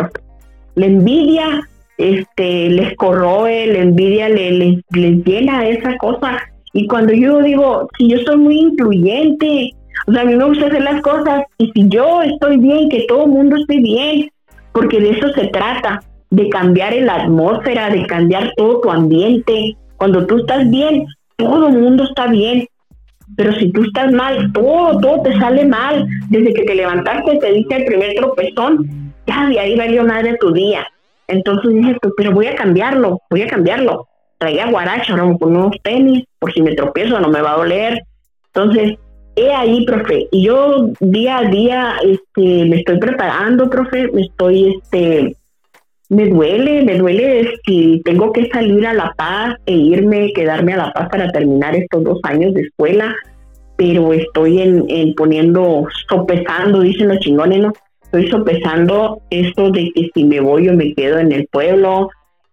La envidia este, les corroe, la envidia les, les, llena esa cosa. Y cuando yo digo, si yo soy muy influyente, o sea, a mí me gusta hacer las cosas, y si yo estoy bien, que todo el mundo esté bien, porque de eso se trata, de cambiar la atmósfera, de cambiar todo tu ambiente, cuando tú estás bien, todo el mundo está bien. Pero si tú estás mal, todo, todo te sale mal. Desde que te levantaste, te dice el primer tropezón, ya de ahí valió de tu día. Entonces dije, pues, pero voy a cambiarlo, voy a cambiarlo. Traía guaracha, ahora con unos tenis, por si me tropiezo no me va a doler. Entonces, he ahí, profe. Y yo día a día este, me estoy preparando, profe, me estoy, este, me duele, me duele si tengo que salir a La Paz e irme, quedarme a La Paz para terminar estos dos años de escuela, pero estoy en, poniendo, sopesando, dicen los chingones, ¿no? Estoy sopesando esto de que si me voy o me quedo en el pueblo.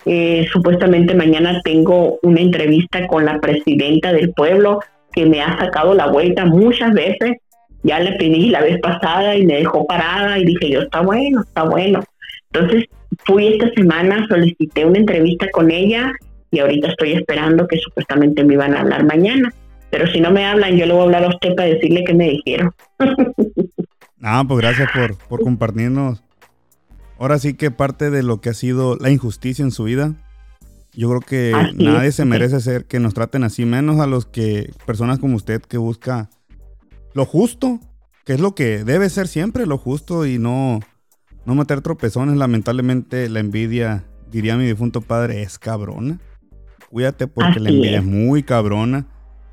Eh, supuestamente mañana tengo una entrevista con la presidenta del pueblo que me ha sacado la vuelta muchas veces. Ya le pedí la vez pasada y me dejó parada y dije yo, está bueno, está bueno. Entonces fui esta semana, solicité una entrevista con ella y ahorita estoy esperando que supuestamente me iban a hablar mañana. Pero si no me hablan, yo le voy a hablar a usted para decirle que me dijeron. ah, pues gracias por, por compartirnos. Ahora sí que parte de lo que ha sido la injusticia en su vida. Yo creo que nadie se merece ser que nos traten así, menos a los que personas como usted que busca lo justo, que es lo que debe ser siempre lo justo y no no meter tropezones, lamentablemente la envidia, diría mi difunto padre, es cabrona. Cuídate porque la envidia es. muy cabrona.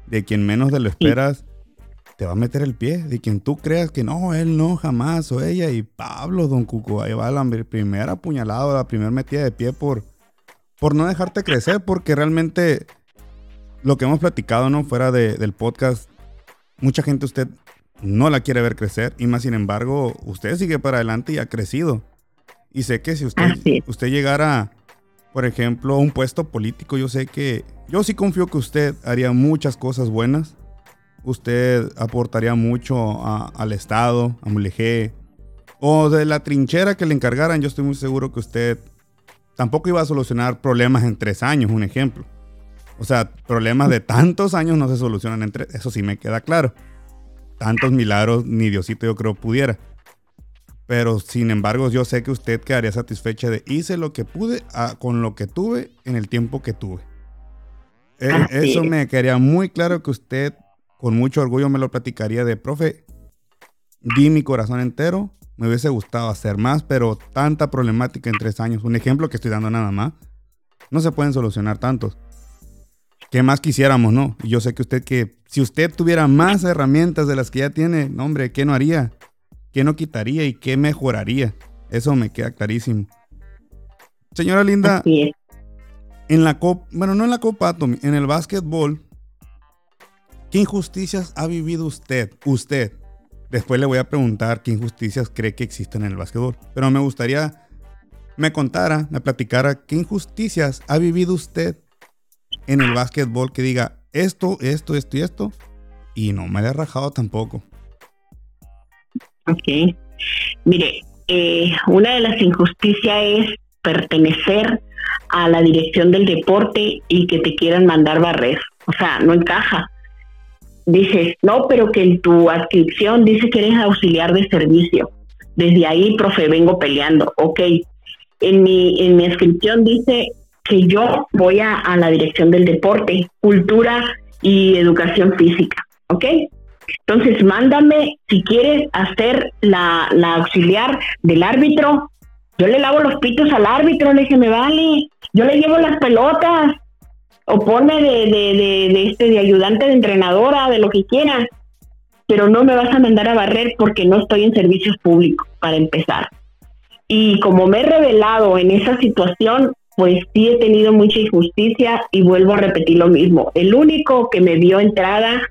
De quien menos te lo esperas, te va a meter el pie. De quien tú creas que no, él no, jamás, o ella. Y Pablo, don Cuco, ahí va la primera apuñalada, la primera metida de pie por, por no dejarte crecer, porque realmente lo que hemos platicado, ¿no? Fuera del podcast, mucha gente usted no la quiere ver crecer y más sin embargo usted sigue para adelante y ha crecido. Y sé que si usted, usted llegara, por ejemplo, a un puesto político, yo sé que yo sí confío que usted haría muchas cosas buenas. Usted aportaría mucho al Estado, a Mulegé, o de la trinchera que le encargaran. Yo estoy muy seguro que usted tampoco iba a solucionar problemas en tres años, un ejemplo. O sea, problemas de tantos años no se solucionan en tres, eso sí me queda claro tantos milagros ni Diosito yo creo pudiera. Pero sin embargo yo sé que usted quedaría satisfecha de hice lo que pude ah, con lo que tuve en el tiempo que tuve. E, eso me quedaría muy claro que usted con mucho orgullo me lo platicaría de, profe, di mi corazón entero, me hubiese gustado hacer más, pero tanta problemática en tres años, un ejemplo que estoy dando nada más, no se pueden solucionar tantos. ¿Qué más quisiéramos, no? Y yo sé que usted que si usted tuviera más herramientas de las que ya tiene, no, hombre, ¿qué no haría? ¿Qué no quitaría y qué mejoraría? Eso me queda clarísimo. Señora Linda, en la Copa, bueno, no en la Copa Atom, en el básquetbol, ¿qué injusticias ha vivido usted? Usted. Después le voy a preguntar qué injusticias cree que existen en el básquetbol. Pero me gustaría me contara, me platicara qué injusticias ha vivido usted en el básquetbol que diga esto, esto, esto y esto, y no me he rajado tampoco. Ok. Mire, eh, una de las injusticias es pertenecer a la dirección del deporte y que te quieran mandar barrer. O sea, no encaja. Dices, no, pero que en tu adscripción dice que eres auxiliar de servicio. Desde ahí, profe, vengo peleando. Ok. En mi, en mi inscripción dice que yo voy a, la dirección del deporte, cultura y educación física, ¿ok? Entonces, mándame, si quieres hacer la, auxiliar del árbitro, yo le lavo los pitos al árbitro, le dije, me vale, yo le llevo las pelotas, o ponme de, de, de, este, de ayudante de entrenadora, de lo que quieras, pero no me vas a mandar a barrer porque no estoy en servicios públicos, para empezar. Y como me he revelado en esa situación, pues sí he tenido mucha injusticia y vuelvo a repetir lo mismo. El único que me dio entrada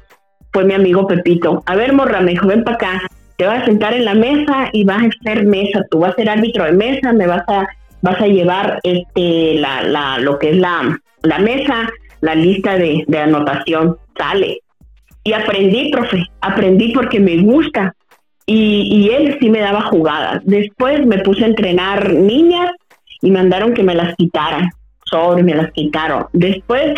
fue mi amigo Pepito. A ver, morra, me dijo, ven para acá, te vas a sentar en la mesa y vas a ser mesa, tú vas a ser árbitro de mesa, me vas a, vas a llevar este, la, la, lo que es la, la mesa, la lista de, de anotación, sale. Y aprendí, profe, aprendí porque me gusta. Y, y él sí me daba jugadas. Después me puse a entrenar niñas y mandaron que me las quitaran. Sobre, me las quitaron. Después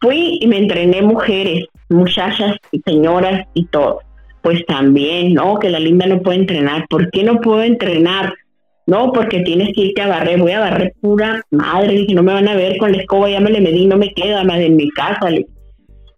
fui y me entrené mujeres, muchachas y señoras y todo. Pues también, ¿no? Que la linda no puede entrenar. ¿Por qué no puedo entrenar? No, porque tienes que irte a barrer. Voy a barrer pura madre. Dije, no me van a ver con la escoba, ya me le medí, no me queda más en mi casa.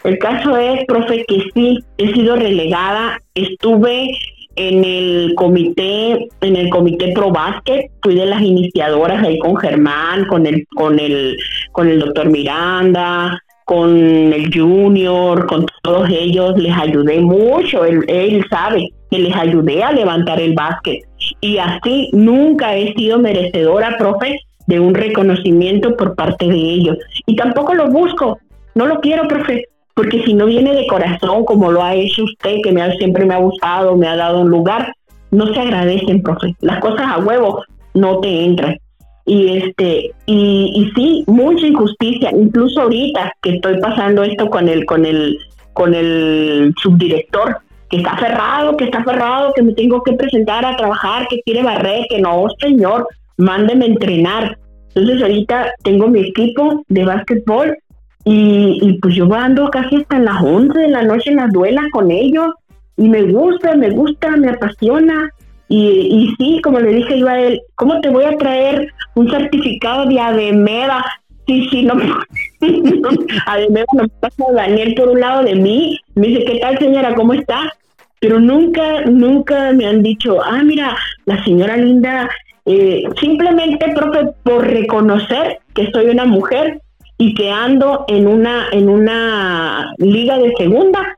El caso es, profe, que sí, he sido relegada, estuve en el comité, en el comité pro básquet, fui de las iniciadoras ahí con Germán, con el, con el, con el doctor Miranda, con el junior, con todos ellos, les ayudé mucho, él, él sabe que les ayudé a levantar el básquet. Y así nunca he sido merecedora, profe, de un reconocimiento por parte de ellos. Y tampoco lo busco, no lo quiero, profe, porque si no viene de corazón, como lo ha hecho usted, que me ha, siempre me ha gustado, me ha dado un lugar, no se agradecen, profe. Las cosas a huevo no te entran. Y este, y, y sí, mucha injusticia, incluso ahorita que estoy pasando esto con el, con el, con el subdirector, que está aferrado, que está aferrado, que me tengo que presentar a trabajar, que quiere barrer, que no, señor, mándeme entrenar. Entonces ahorita tengo mi equipo de básquetbol y, pues yo ando casi hasta las 11 de la noche en las duelas con ellos y me gusta, me gusta, me apasiona. Y, y sí, como le dije yo a él, ¿cómo te voy a traer un certificado de Ademeda? Sí, sí, no, Ademeda no pasa Daniel por un lado de mí. Me dice, ¿qué tal señora? ¿Cómo está? Pero nunca, nunca me han dicho, ah, mira, la señora Linda, eh, simplemente, profe, por reconocer que soy una mujer, y que ando en una, en una liga de segunda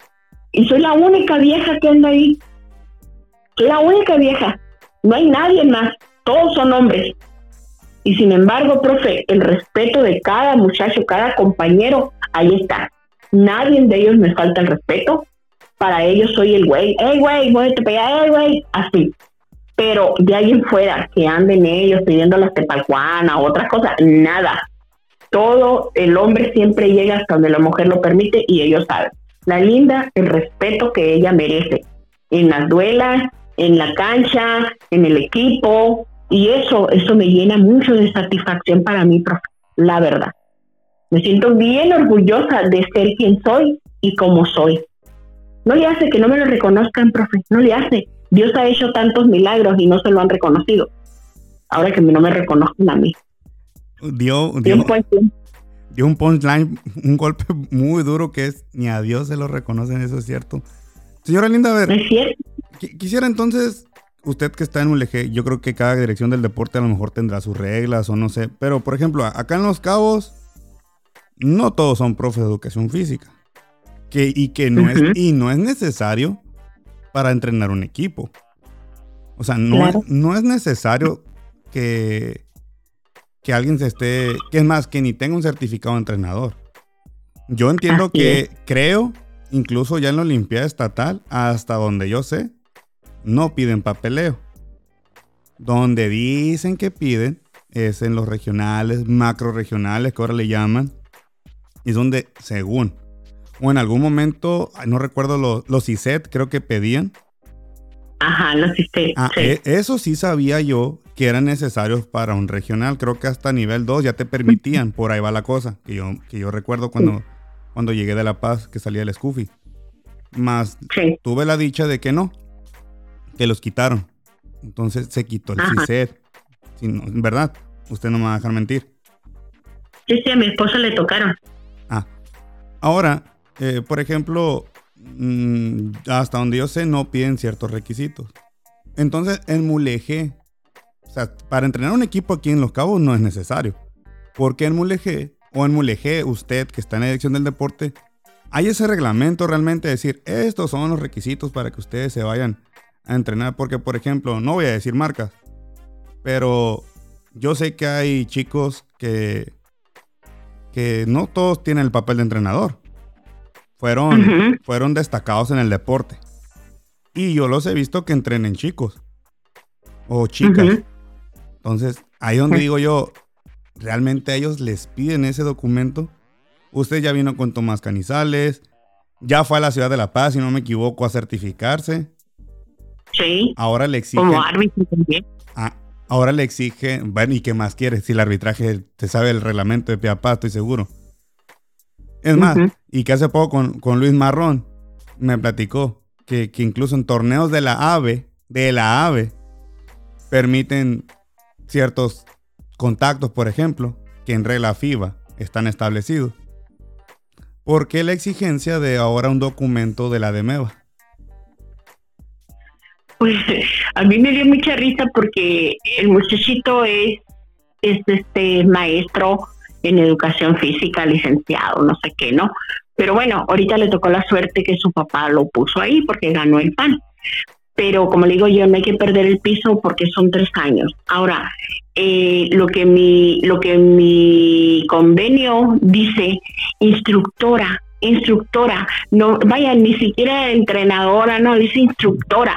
y soy la única vieja que anda ahí. Soy la única vieja. No hay nadie más. Todos son hombres. Y sin embargo, profe, el respeto de cada muchacho, cada compañero, ahí está. Nadie de ellos me falta el respeto. Para ellos soy el güey. ¡Ey, güey! ¡Muévete para ¡Ey, güey! Así. Pero de ahí en fuera, que anden ellos pidiendo las tepalcuanas, otras cosas, nada todo el hombre siempre llega hasta donde la mujer lo permite y ellos saben. La linda, el respeto que ella merece en las duelas, en la cancha, en el equipo, y eso, eso me llena mucho de satisfacción para mí, profe, la verdad. Me siento bien orgullosa de ser quien soy y como soy. No le hace que no me lo reconozcan, profe, no le hace. Dios ha hecho tantos milagros y no se lo han reconocido. Ahora que no me reconozcan a mí dio, dio, un punchline, un golpe muy duro que es ni a Dios se lo reconocen, eso es cierto. Señora Linda, a ver, quisiera entonces, usted que está en un eje, yo creo que cada dirección del deporte a lo mejor tendrá sus reglas o no sé, pero por ejemplo, acá en Los Cabos, no todos son profes de educación física. Que, y que no, es, y no es necesario para entrenar un equipo. O sea, no, no es necesario que, que alguien se esté, que es más, que ni tenga un certificado de entrenador. Yo entiendo que creo, incluso ya en la Olimpiada Estatal, hasta donde yo sé, no piden papeleo. Donde dicen que piden es en los regionales, macro regionales, que ahora le llaman. Y es donde, según, o en algún momento, no recuerdo los, los ISET, creo que pedían. Ajá, los ISET. Ah, e, eso sí sabía yo que eran necesarios para un regional. Creo que hasta nivel 2 ya te permitían, por ahí va la cosa, que yo, que yo recuerdo cuando, cuando llegué de La Paz, que salía el Scoofy. Más tuve la dicha de que no, que los quitaron. Entonces se quitó el CISED. en verdad, usted no me va a dejar mentir. Sí, sí, a mi esposa le tocaron. Ah, ahora, eh, por ejemplo, mm, hasta donde yo sé, no piden ciertos requisitos. Entonces, en Mulegé, o sea, para entrenar un equipo aquí en Los Cabos no es necesario. Porque en Mulegé, o en Mulegé, usted que está en la dirección del deporte, hay ese reglamento realmente de decir, estos son los requisitos para que ustedes se vayan a entrenar. Porque, por ejemplo, no voy a decir marcas, pero yo sé que hay chicos que, que no todos tienen el papel de entrenador. Fueron, fueron destacados en el deporte. Y yo los he visto que entrenen chicos o chicas. Entonces, ahí donde digo yo, realmente a ellos les piden ese documento. Usted ya vino con Tomás Canizales, ya fue a la ciudad de La Paz, si no me equivoco, a certificarse. Sí. Ahora le exigen. Como árbitro también. Ah, ahora le exigen. Bueno, ¿y qué más quiere? Si el arbitraje te sabe el reglamento de Piapá, estoy seguro. Es más, y que hace poco con, con, Luis Marrón me platicó que, que incluso en torneos de la AVE, de la AVE, permiten ciertos contactos, por ejemplo, que en regla FIBA están establecidos. ¿Por qué la exigencia de ahora un documento de la DEMEVA? Pues a mí me dio mucha risa porque el muchachito es, es este maestro en educación física, licenciado, no sé qué, ¿no? Pero bueno, ahorita le tocó la suerte que su papá lo puso ahí porque ganó el PAN. Pero como le digo yo, no hay que perder el piso porque son tres años. Ahora, eh, lo que mi lo que mi convenio dice, instructora, instructora, no, vaya, ni siquiera entrenadora, no, dice instructora.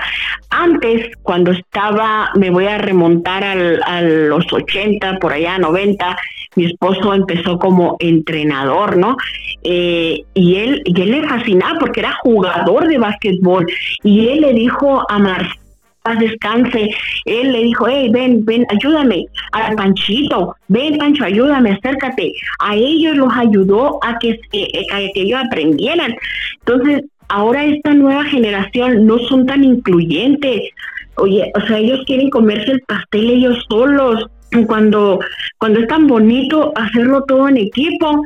Antes, cuando estaba, me voy a remontar al, a los 80, por allá 90, mi esposo empezó como entrenador, ¿no? Eh, y él, y él le fascinaba porque era jugador de básquetbol. Y él le dijo a Marcelo, descanse. Él le dijo, hey, ven, ven, ayúdame. A Panchito, ven, Pancho, ayúdame, acércate. A ellos los ayudó a que, eh, a que ellos aprendieran. Entonces, ahora esta nueva generación no son tan incluyentes. Oye, o sea, ellos quieren comerse el pastel ellos solos. Cuando, cuando es tan bonito hacerlo todo en equipo,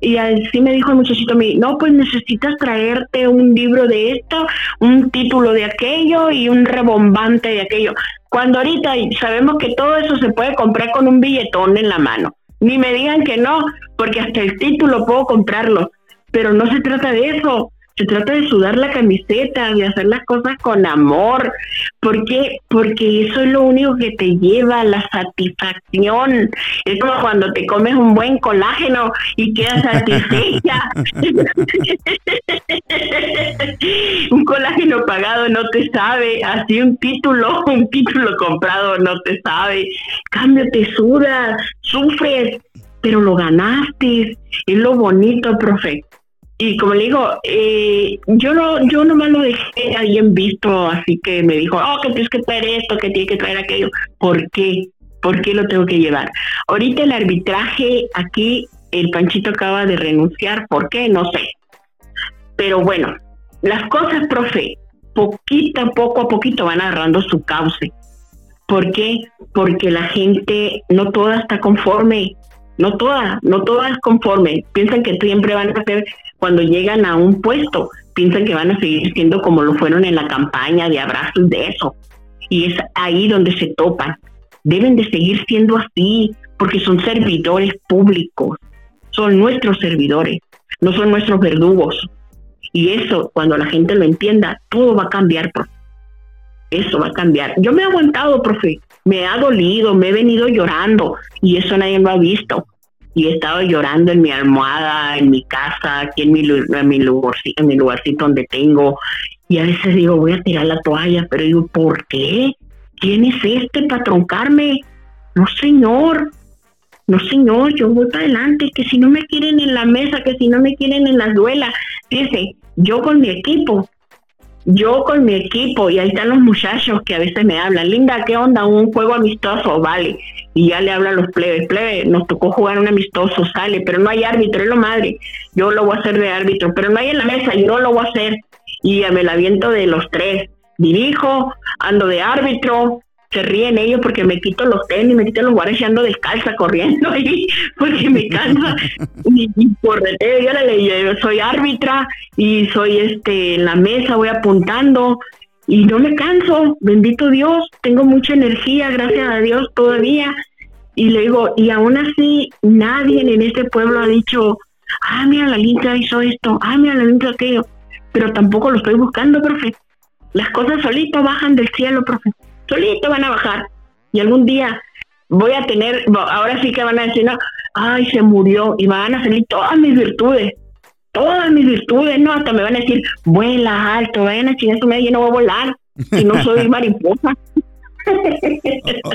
y así me dijo el muchachito, no, pues necesitas traerte un libro de esto, un título de aquello y un rebombante de aquello. Cuando ahorita sabemos que todo eso se puede comprar con un billetón en la mano. Ni me digan que no, porque hasta el título puedo comprarlo. Pero no se trata de eso. Se trata de sudar la camiseta, de hacer las cosas con amor. ¿Por qué? Porque eso es lo único que te lleva la satisfacción. Es como cuando te comes un buen colágeno y quedas satisfecha. un colágeno pagado no te sabe, así un título, un título comprado no te sabe. Cambio, te sudas, sufres, pero lo ganaste. Es lo bonito, profe y como le digo, eh, yo no yo nomás lo dejé ahí en visto, así que me dijo, oh, que tienes que traer esto, que tienes que traer aquello. ¿Por qué? ¿Por qué lo tengo que llevar? Ahorita el arbitraje, aquí el Panchito acaba de renunciar, ¿por qué? No sé. Pero bueno, las cosas, profe, poquito, poco a poquito van agarrando su cauce. ¿Por qué? Porque la gente no toda está conforme, no toda, no todas conforme. Piensan que siempre van a ser cuando llegan a un puesto, piensan que van a seguir siendo como lo fueron en la campaña de abrazos de eso. Y es ahí donde se topan. Deben de seguir siendo así, porque son servidores públicos, son nuestros servidores, no son nuestros verdugos. Y eso, cuando la gente lo entienda, todo va a cambiar. Eso va a cambiar. Yo me he aguantado, profe. Me ha dolido, me he venido llorando y eso nadie lo ha visto y he estado llorando en mi almohada, en mi casa, aquí en mi, en lugarcito, en mi lugarcito donde tengo. Y a veces digo, voy a tirar la toalla, pero digo, ¿por qué? ¿Quién es este para troncarme? No, señor. No, señor, yo voy para adelante, que si no me quieren en la mesa, que si no me quieren en las duelas. Dice, yo con mi equipo yo con mi equipo, y ahí están los muchachos que a veces me hablan, Linda, ¿qué onda? Un juego amistoso, vale. Y ya le hablan los plebes, plebe, nos tocó jugar un amistoso, sale, pero no hay árbitro, es lo madre. Yo lo voy a hacer de árbitro, pero no hay en la mesa, yo lo voy a hacer. Y me la viento de los tres. Dirijo, ando de árbitro, se ríen ellos porque me quito los tenis, me quito los guares y ando descalza corriendo ahí porque me cansa. y, por yo la ley, yo soy árbitra y soy este en la mesa, voy apuntando y no me canso, bendito Dios, tengo mucha energía, gracias a Dios todavía. Y le digo, y aún así nadie en este pueblo ha dicho, ah, mira, la linda hizo esto, ah, mira, la linda aquello, pero tampoco lo estoy buscando, profe. Las cosas solitas bajan del cielo, profe solito van a bajar. Y algún día voy a tener, ahora sí que van a decir, no, ay, se murió y van a salir todas mis virtudes, todas mis virtudes, no, hasta me van a decir, vuela alto, vayan a chingar su medio, no voy a volar, y no soy mariposa.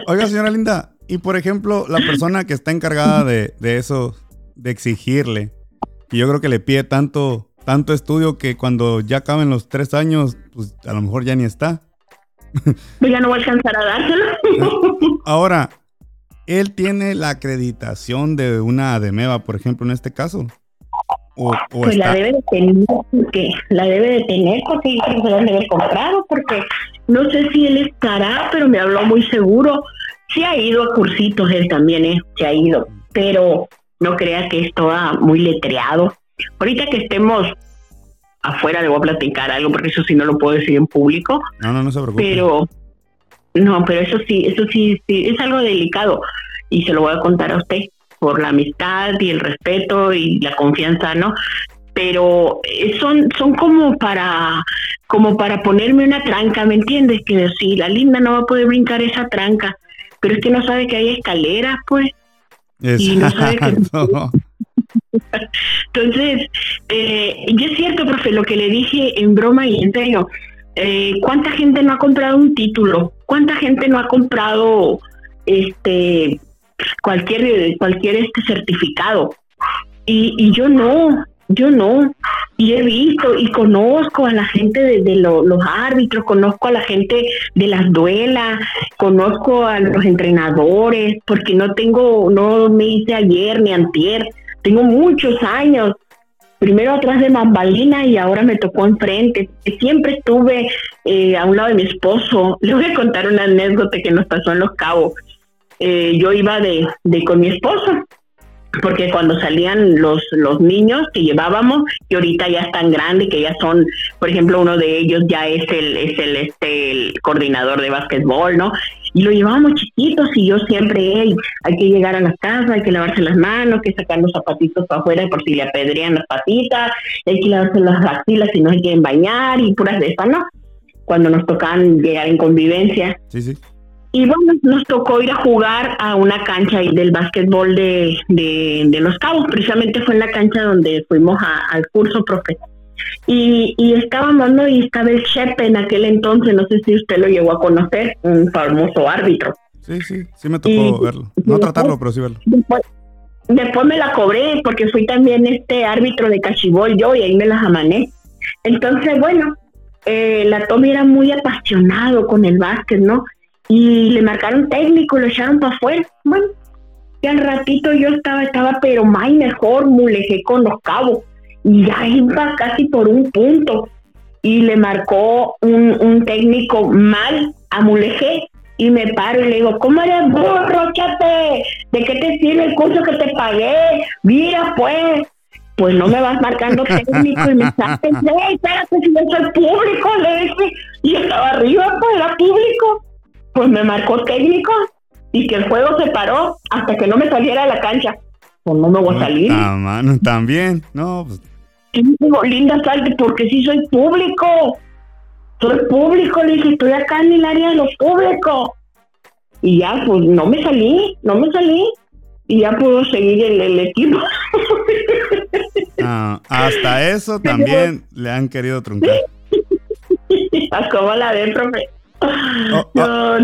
Oiga, señora Linda, y por ejemplo, la persona que está encargada de, de eso, de exigirle, y yo creo que le pide tanto, tanto estudio que cuando ya acaben los tres años, pues a lo mejor ya ni está. Pues ya no voy a alcanzar a dárselo. Ahora, él tiene la acreditación de una ADEMEVA, por ejemplo, en este caso. pues la debe de tener, porque la debe de tener porque se debe haber comprado, porque no sé si él estará, pero me habló muy seguro. Sí ha ido a cursitos él también, ¿eh? se ha ido, pero no crea que es todo muy letreado. Ahorita que estemos afuera le voy a platicar algo, porque eso sí no lo puedo decir en público. No, no, no se preocupe. Pero, no, pero eso sí, eso sí, sí, es algo delicado y se lo voy a contar a usted por la amistad y el respeto y la confianza, ¿no? Pero eh, son, son como para, como para ponerme una tranca, ¿me entiendes? Que si la linda no va a poder brincar esa tranca, pero es que no sabe que hay escaleras, pues. Y no sabe que... Entonces, eh, y es cierto, profe, lo que le dije en broma y en serio, eh, ¿cuánta gente no ha comprado un título? ¿Cuánta gente no ha comprado este cualquier cualquier este certificado? Y, y yo no, yo no. Y he visto y conozco a la gente de, los árbitros, conozco a la gente de las duelas, conozco a los entrenadores, porque no tengo, no me hice ayer ni antier, tengo muchos años, primero atrás de Mambalina y ahora me tocó enfrente. Siempre estuve eh, a un lado de mi esposo. Le voy a contar una anécdota que nos pasó en Los Cabos. Eh, yo iba de, de con mi esposo porque cuando salían los, los niños que llevábamos, que ahorita ya están grandes, que ya son, por ejemplo, uno de ellos ya es el, es el, este, el coordinador de básquetbol, ¿no? Y lo llevábamos chiquitos y yo siempre, hay que llegar a la casa, hay que lavarse las manos, hay que sacar los zapatitos para afuera por si le apedrean las patitas, hay que lavarse las axilas si no se quieren bañar y puras de esas, ¿no? Cuando nos tocan llegar en convivencia. Sí, sí. Y bueno, nos tocó ir a jugar a una cancha del básquetbol de, de, Los Cabos. Precisamente fue en la cancha donde fuimos al curso profe. Y, y estábamos, ¿no? Y estaba el Chepe en aquel entonces, no sé si usted lo llegó a conocer, un famoso árbitro. Sí, sí, sí me tocó verlo. No tratarlo, pero sí verlo. Después, me la cobré porque fui también este árbitro de cachibol yo y ahí me las amané. Entonces, bueno, eh, la Tommy era muy apasionado con el básquet, ¿no? y le marcaron técnico, lo echaron para afuera. Bueno, y al ratito yo estaba, estaba pero más mejor, mulejé con los cabos y ya iba casi por un punto y le marcó un, técnico mal a Mulegé y me paro y le digo, ¿cómo eres burro, chate? ¿De qué te sirve el curso que te pagué? Mira, pues, pues no me vas marcando técnico y me estás hey, espérate, si yo soy público, le dije, y estaba arriba, pues era público pues me marcó técnico y que el juego se paró hasta que no me saliera de la cancha. Pues no me voy a salir. Ah, mano, también, no, pues. Linda, salte, porque sí soy público. Soy público, le dije, estoy acá en el área de los públicos. Y ya, pues no me salí, no me salí. Y ya pudo seguir el, equipo. Ah, hasta eso también le han querido truncar. ¿Cómo la ven, profe? Oh, oh.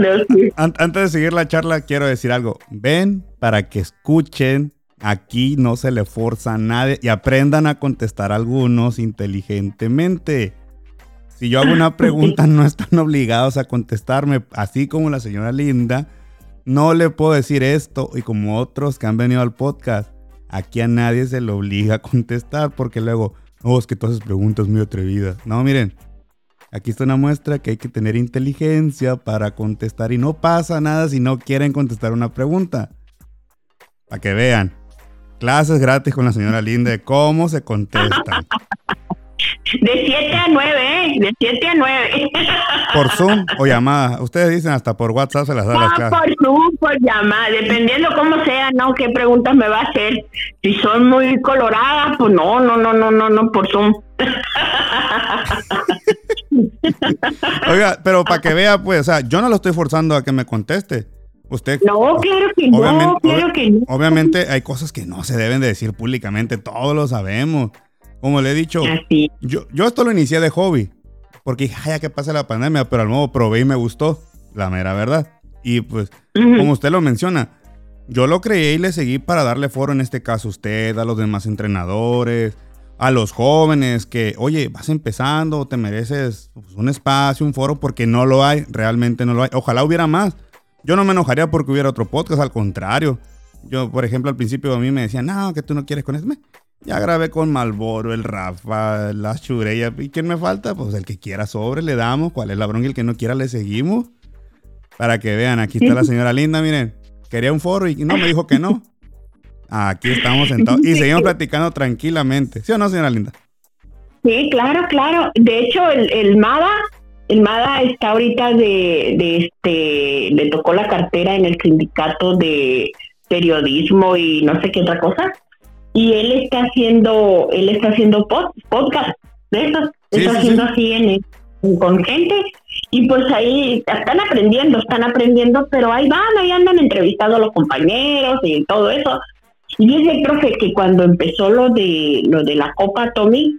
Antes de seguir la charla, quiero decir algo. Ven para que escuchen. Aquí no se le forza a nadie y aprendan a contestar algunos inteligentemente. Si yo hago una pregunta, no están obligados a contestarme, así como la señora Linda. No le puedo decir esto y como otros que han venido al podcast, aquí a nadie se le obliga a contestar porque luego, oh, es que todas esas preguntas muy atrevidas. No, miren, Aquí está una muestra que hay que tener inteligencia para contestar y no pasa nada si no quieren contestar una pregunta. Para que vean. Clases gratis con la señora Linda de cómo se contesta. De 7 a 9, ¿eh? De 7 a 9. Por Zoom o llamada. Ustedes dicen hasta por WhatsApp se las da las clases. Por Zoom, por llamada. Dependiendo cómo sea, ¿no? ¿Qué preguntas me va a hacer? Si son muy coloradas, pues no, no, no, no, no, no, por Zoom. Oiga, pero para que vea, pues, o sea, yo no lo estoy forzando a que me conteste. Usted. No, claro que no, claro que no. Obviamente hay cosas que no se deben de decir públicamente, todos lo sabemos. Como le he dicho, yo, yo esto lo inicié de hobby, porque dije, ya que pasa la pandemia, pero al modo probé y me gustó, la mera verdad. Y pues, como usted lo menciona, yo lo creé y le seguí para darle foro en este caso a usted, a los demás entrenadores, a los jóvenes que, oye, vas empezando, te mereces pues, un espacio, un foro, porque no lo hay, realmente no lo hay. Ojalá hubiera más. Yo no me enojaría porque hubiera otro podcast, al contrario. Yo, por ejemplo, al principio a mí me decían, no, que tú no quieres con eso. Ya grabé con Malboro, el Rafa, la Chureya. ¿Y quién me falta? Pues el que quiera sobre, le damos. ¿Cuál es la bronca? Y el que no quiera, le seguimos. Para que vean, aquí está la señora Linda, miren. Quería un foro y no me dijo que no. Aquí estamos sentados y seguimos platicando tranquilamente. ¿Sí o no, señora Linda? Sí, claro, claro. De hecho, el, el MADA, el MADA está ahorita de, de este, le tocó la cartera en el sindicato de periodismo y no sé qué otra cosa. Y él está haciendo, él está haciendo podcast de eso, está haciendo así en, con gente y pues ahí están aprendiendo, están aprendiendo, pero ahí van, ahí andan entrevistando a los compañeros y todo eso. Y dice el profe que cuando empezó lo de lo de la Copa Tommy,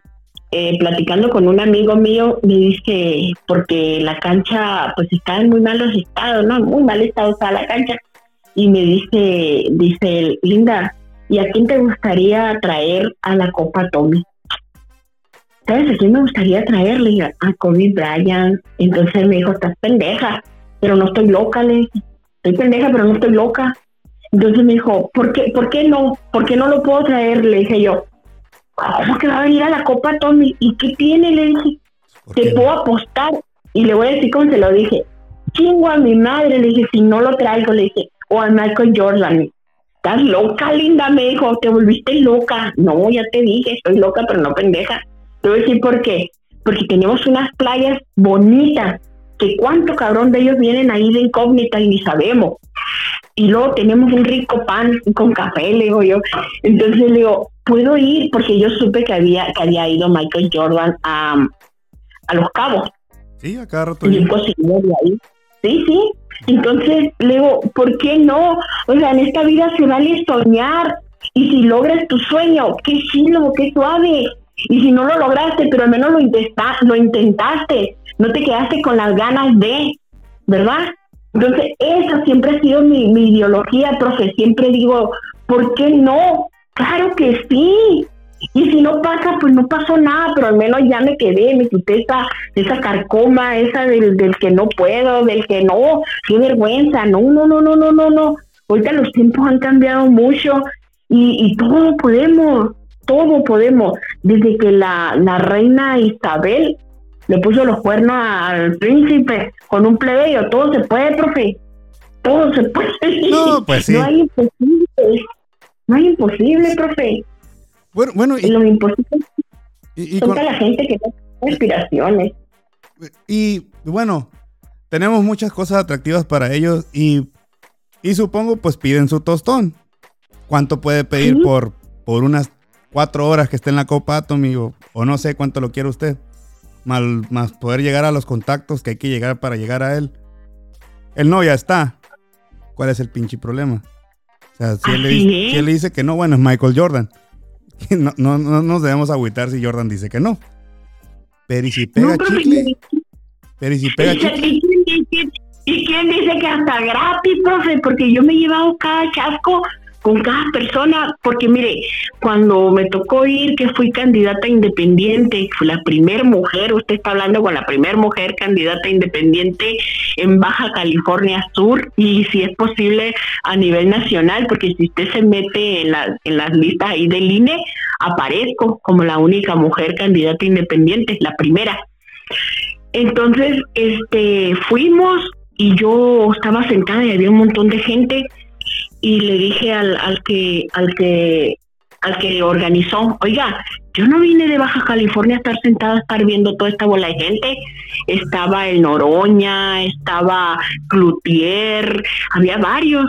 eh, platicando con un amigo mío, me dice, porque la cancha pues está en muy malos estados, ¿no? Muy mal estado está la cancha. Y me dice, dice Linda, ¿y a quién te gustaría traer a la Copa Tommy? ¿Sabes a quién me gustaría traerle? A Kobe Bryant. Entonces me dijo, estás pendeja, pero no estoy loca, le dije. Estoy pendeja, pero no estoy loca. Entonces me dijo, ¿por qué, ¿por qué no? ¿Por qué no lo puedo traer? Le dije yo, ¿cómo que va a venir a la Copa Tommy? ¿Y qué tiene? Le dije, te puedo apostar. Y le voy a decir cómo se lo dije. Chingo a mi madre, le dije, si no lo traigo, le dije, o a Michael Jordan. Estás loca, linda, me dijo, te volviste loca. No, ya te dije, estoy loca, pero no pendeja. Te voy a decir por qué. Porque tenemos unas playas bonitas, que cuánto cabrón de ellos vienen ahí de incógnita y ni sabemos. Y luego tenemos un rico pan con café, le digo yo. Entonces le digo, puedo ir porque yo supe que había, que había ido Michael Jordan a, a Los Cabos. Sí, acá rato. Y de ahí. Sí, sí. Entonces le digo, ¿por qué no? O sea, en esta vida se vale soñar. Y si logras tu sueño, qué chido, qué suave. Y si no lo lograste, pero al menos lo, intenta, lo intentaste, no te quedaste con las ganas de, ¿verdad? Entonces, esa siempre ha sido mi, mi ideología, profe. Siempre digo, ¿por qué no? Claro que sí. Y si no pasa, pues no pasó nada, pero al menos ya me quedé, me quité esa, esa carcoma, esa del, del que no puedo, del que no, qué vergüenza, no, no, no, no, no, no, no. Ahorita los tiempos han cambiado mucho y, y todo podemos, todo podemos. Desde que la, la reina Isabel le puso los cuernos al príncipe con un plebeyo. Todo se puede, profe. Todo se puede. No, pues sí. No hay imposible. No hay imposible, profe. Bueno, bueno. Y, lo imposible y, con... la gente que tiene aspiraciones. Y bueno, tenemos muchas cosas atractivas para ellos y, y supongo pues piden su tostón. ¿Cuánto puede pedir por, por unas cuatro horas que esté en la Copa Atomy o, o no sé cuánto lo quiere usted? Más poder llegar a los contactos que hay que llegar para llegar a él. Él no, ya está. ¿Cuál es el pinche problema? O sea, si él, le dice, que no, bueno, es Michael Jordan. No, no, no, nos debemos agüitar si Jordan dice que no. Pero y si pega chicle. Pero y si pega chicle. ¿Y quién dice que hasta gratis, profe? Porque yo me he llevado cada chasco con cada persona, porque mire, cuando me tocó ir, que fui candidata independiente, fui la primera mujer, usted está hablando con la primera mujer candidata independiente en Baja California Sur, y si es posible a nivel nacional, porque si usted se mete en, la, en las listas ahí del INE, aparezco como la única mujer candidata independiente, la primera. Entonces, este, fuimos y yo estaba sentada y había un montón de gente y le dije al, al que al que al que organizó, oiga, yo no vine de Baja California a estar sentada a estar viendo toda esta bola de gente. Estaba el Noroña, estaba Cloutier, había varios.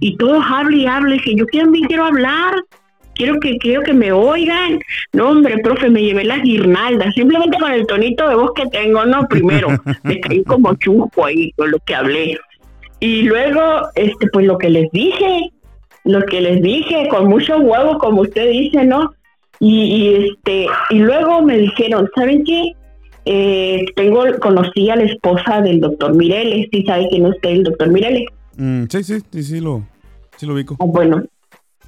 Y todos hablan y hablan. que yo también quiero hablar. Quiero que, quiero que me oigan. No, hombre, profe, me llevé las guirnaldas. Simplemente con el tonito de voz que tengo, no, primero. me caí como chusco ahí con lo que hablé. Y luego, este, pues lo que les dije, lo que les dije, con mucho huevo, como usted dice, ¿no? Y, este, y luego me dijeron, ¿saben qué? Eh, tengo, conocí a la esposa del doctor Mireles, ¿sí sabe quién es usted, el doctor Mireles? Mm, sí, sí, sí, sí lo, sí lo ubico. Ah, bueno,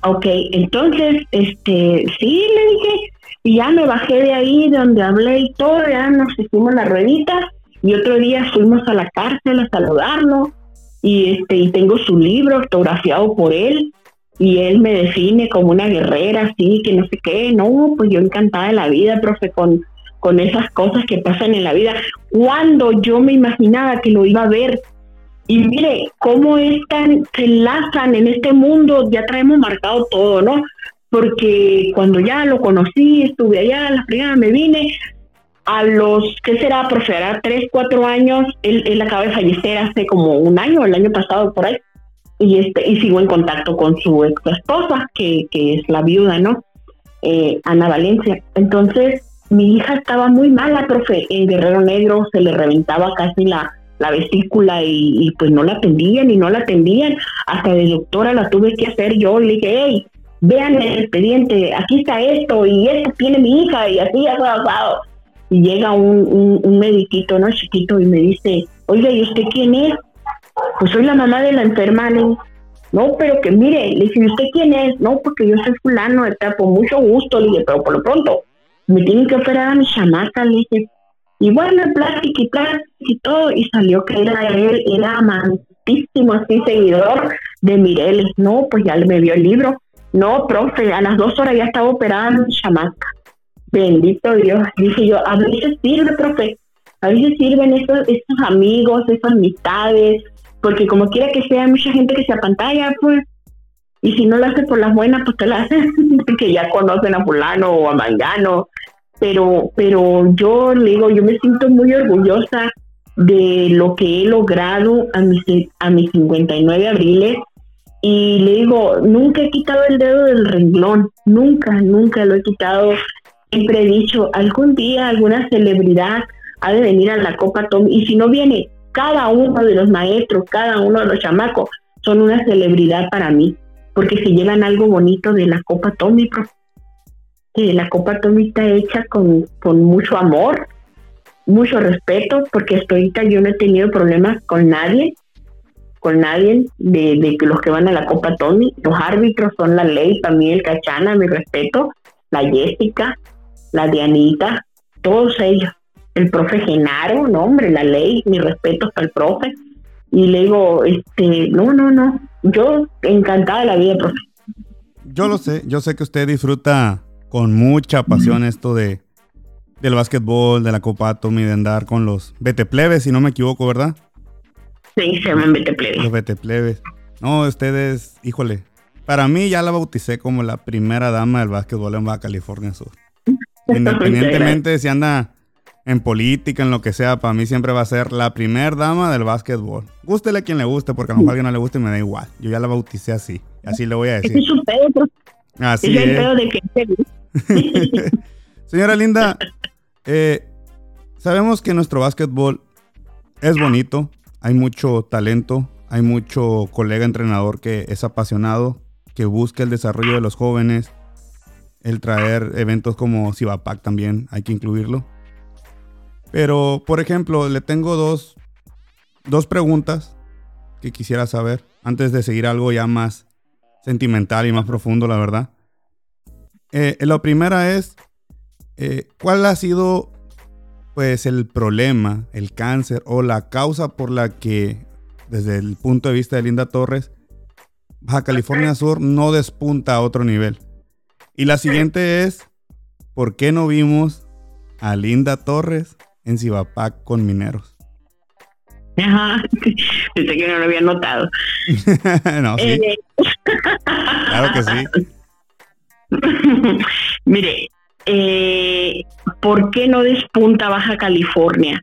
ok, entonces, este, sí, le dije, y ya me bajé de ahí, de donde hablé y todo, ya nos hicimos la ruedita, y otro día fuimos a la cárcel a saludarlo, y este y tengo su libro autografiado por él y él me define como una guerrera así que no sé qué no pues yo encantada de la vida profe con con esas cosas que pasan en la vida cuando yo me imaginaba que lo iba a ver Y mire, cómo están, se enlazan en este mundo, ya traemos marcado todo, ¿no? Porque cuando ya lo conocí, estuve allá, la primera me vine, a los, ¿qué será? Profe, tres, cuatro años, él, él acaba de fallecer hace como un año, el año pasado por ahí, y este y sigo en contacto con su ex esposa, que, que es la viuda, ¿no? Eh, Ana Valencia. Entonces, mi hija estaba muy mala, profe, en Guerrero Negro se le reventaba casi la, la vesícula y, pues no la atendían y no la atendían. Hasta de doctora la tuve que hacer yo. Le dije, hey, vean el expediente, aquí está esto y esto tiene mi hija y así, ha pasado. Y llega un, un, un mediquito, ¿no? Chiquito y me dice, oiga, ¿y usted quién es? Pues soy la mamá de la enferma. Le no, pero que mire, le dije, ¿usted quién es? No, porque yo soy fulano, está por mucho gusto, le dije, pero por lo pronto, me tienen que operar a mi chamaca, le dije, y bueno, plática y plática y todo, y salió que era él, era amantísimo, así, seguidor de Mireles. No, pues ya me vio el libro. No, profe, a las dos horas ya estaba operada mi chamaca. Bendito Dios. Dije yo, a veces sirve, profe. A veces sirven estos, estos amigos, esas amistades, porque como quiera que sea, mucha gente que se apantalla, pues, y si no lo hace por las buenas, pues te la hace, que ya conocen a fulano o a mangano, pero, pero yo le digo, yo me siento muy orgullosa de lo que he logrado a mis, a mis 59 abriles, y le digo, nunca he quitado el dedo del renglón, nunca, nunca lo he quitado, siempre he dicho, algún día alguna celebridad ha de venir a la Copa Tom, y si no viene, cada uno de los maestros, cada uno de los chamacos son una celebridad para mí, porque se llevan algo bonito de la Copa Tommy, que la Copa Tommy está hecha con, con mucho amor, mucho respeto, porque hasta ahorita yo no he tenido problemas con nadie, con nadie de, de los que van a la Copa Tommy. Los árbitros son la ley, para mí el Cachana, mi respeto, la Jessica, la Dianita, todos ellos el profe Genaro, no hombre, la ley, mi respeto para el profe. Y le digo, este, no, no, no, yo encantada de la vida, profe. Yo lo sé, yo sé que usted disfruta con mucha pasión esto de del básquetbol, de la Copa Tommy, de andar con los plebes, si no me equivoco, ¿verdad? Sí, se llaman plebes. Los plebes. No, ustedes, híjole, para mí ya la bauticé como la primera dama del básquetbol en Baja California Sur. Independientemente de si anda en política, en lo que sea, para mí siempre va a ser la primer dama del básquetbol. Gústele a quien le guste, porque a lo mejor a alguien no le guste y me da igual. Yo ya la bauticé así, así le voy a decir. Es un pedo, Así es. pedo de que Señora Linda, eh, sabemos que nuestro básquetbol es bonito, hay mucho talento, hay mucho colega entrenador que es apasionado, que busca el desarrollo de los jóvenes, el traer eventos como Cibapac también, hay que incluirlo. Pero, por ejemplo, le tengo dos, dos preguntas que quisiera saber antes de seguir algo ya más sentimental y más profundo, la verdad. Eh, la primera es, eh, ¿cuál ha sido pues el problema, el cáncer o la causa por la que desde el punto de vista de Linda Torres, Baja California Sur no despunta a otro nivel? Y la siguiente es, ¿por qué no vimos a Linda Torres en Cibapac con mineros. Ajá, pensé que no lo había notado. no, sí. Eh, claro que sí. Mire, eh, ¿por qué no despunta Baja California?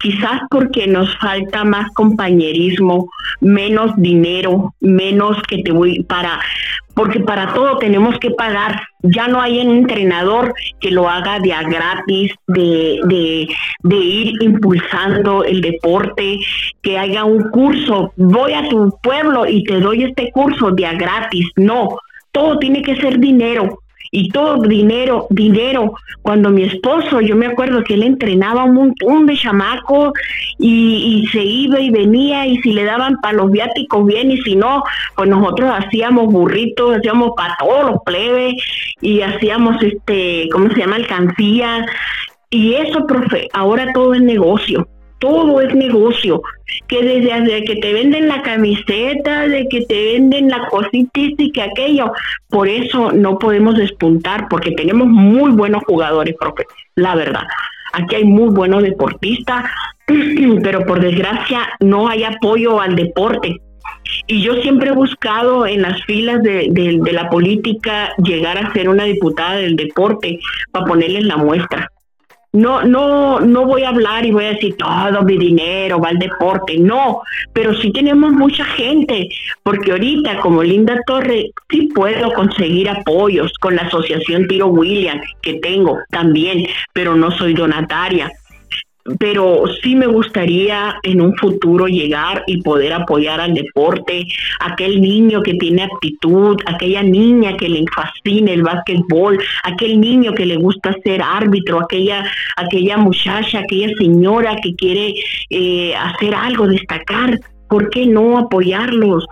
Quizás porque nos falta más compañerismo, menos dinero, menos que te voy para porque para todo tenemos que pagar. Ya no hay un entrenador que lo haga de a gratis, de, de, de ir impulsando el deporte, que haya un curso. Voy a tu pueblo y te doy este curso de a gratis. No, todo tiene que ser dinero y todo dinero, dinero. Cuando mi esposo, yo me acuerdo que él entrenaba un montón de chamacos y, se iba y venía y si le daban para los viáticos bien y si no, pues nosotros hacíamos burritos, hacíamos para todos los plebes y hacíamos este, ¿cómo se llama? Alcancía. Y eso, profe, ahora todo es negocio todo es negocio, que desde, que te venden la camiseta, de que te venden la cosita y que aquello, por eso no podemos despuntar, porque tenemos muy buenos jugadores, profe, la verdad. Aquí hay muy buenos deportistas, pero por desgracia no hay apoyo al deporte. Y yo siempre he buscado en las filas de, de la política llegar a ser una diputada del deporte para ponerles la muestra no, no, no voy a hablar y voy a decir todo mi dinero va al deporte, no, pero sí tenemos mucha gente, porque ahorita como Linda Torre sí puedo conseguir apoyos con la asociación Tiro William que tengo también, pero no soy donataria pero sí me gustaría en un futuro llegar y poder apoyar al deporte, aquel niño que tiene aptitud, aquella niña que le fascina el básquetbol, aquel niño que le gusta ser árbitro, aquella, aquella muchacha, aquella señora que quiere eh, hacer algo, destacar. ¿Por qué no apoyarlos?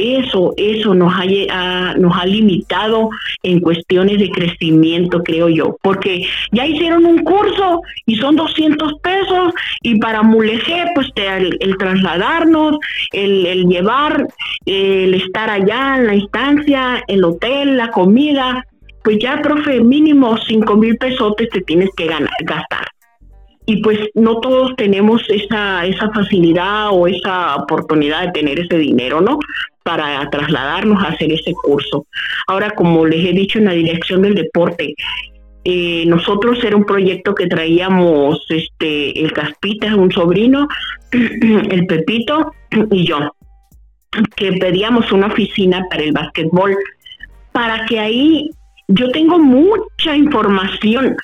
Eso, eso nos ha, nos ha limitado en cuestiones de crecimiento, creo yo, porque ya hicieron un curso y son 200 pesos y para Mulegé, pues el, trasladarnos, el, llevar, el estar allá en la instancia, el hotel, la comida, pues ya, profe, mínimo 5 mil pesos te tienes que ganar, gastar y pues no todos tenemos esa, esa facilidad o esa oportunidad de tener ese dinero, ¿no? Para trasladarnos a hacer ese curso. Ahora, como les he dicho en la dirección del deporte, eh, nosotros era un proyecto que traíamos este el Caspita, un sobrino, el Pepito y yo, que pedíamos una oficina para el básquetbol, para que ahí yo tengo mucha información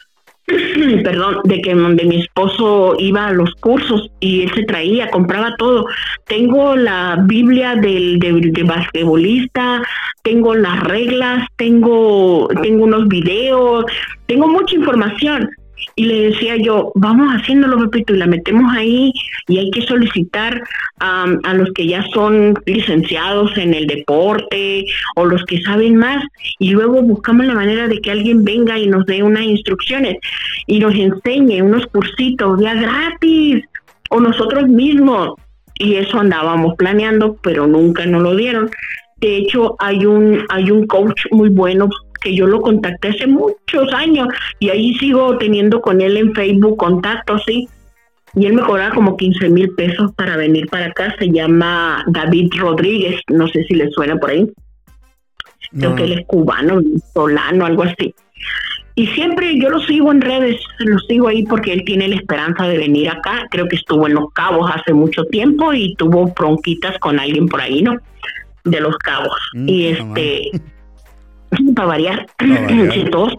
perdón, de que donde mi esposo iba a los cursos y él se traía, compraba todo. Tengo la Biblia del de, basquetbolista, tengo las reglas, tengo, tengo unos videos, tengo mucha información. Y le decía yo, vamos haciéndolo, Pepito, y la metemos ahí y hay que solicitar a los que ya son licenciados en el deporte o los que saben más y luego buscamos la manera de que alguien venga y nos dé unas instrucciones y nos enseñe unos cursitos ya gratis o nosotros mismos. Y eso andábamos planeando, pero nunca nos lo dieron. De hecho, hay un, hay un coach muy bueno que yo lo contacté hace muchos años y ahí sigo teniendo con él en Facebook contacto, sí. Y él me cobraba como 15 mil pesos para venir para acá. Se llama David Rodríguez, no sé si le suena por ahí. Creo que él es cubano, solano, algo así. Y siempre yo lo sigo en redes, lo sigo ahí porque él tiene la esperanza de venir acá. Creo que estuvo en Los Cabos hace mucho tiempo y tuvo bronquitas con alguien por ahí, ¿no? De Los Cabos. Mm, y este, para variar, si todos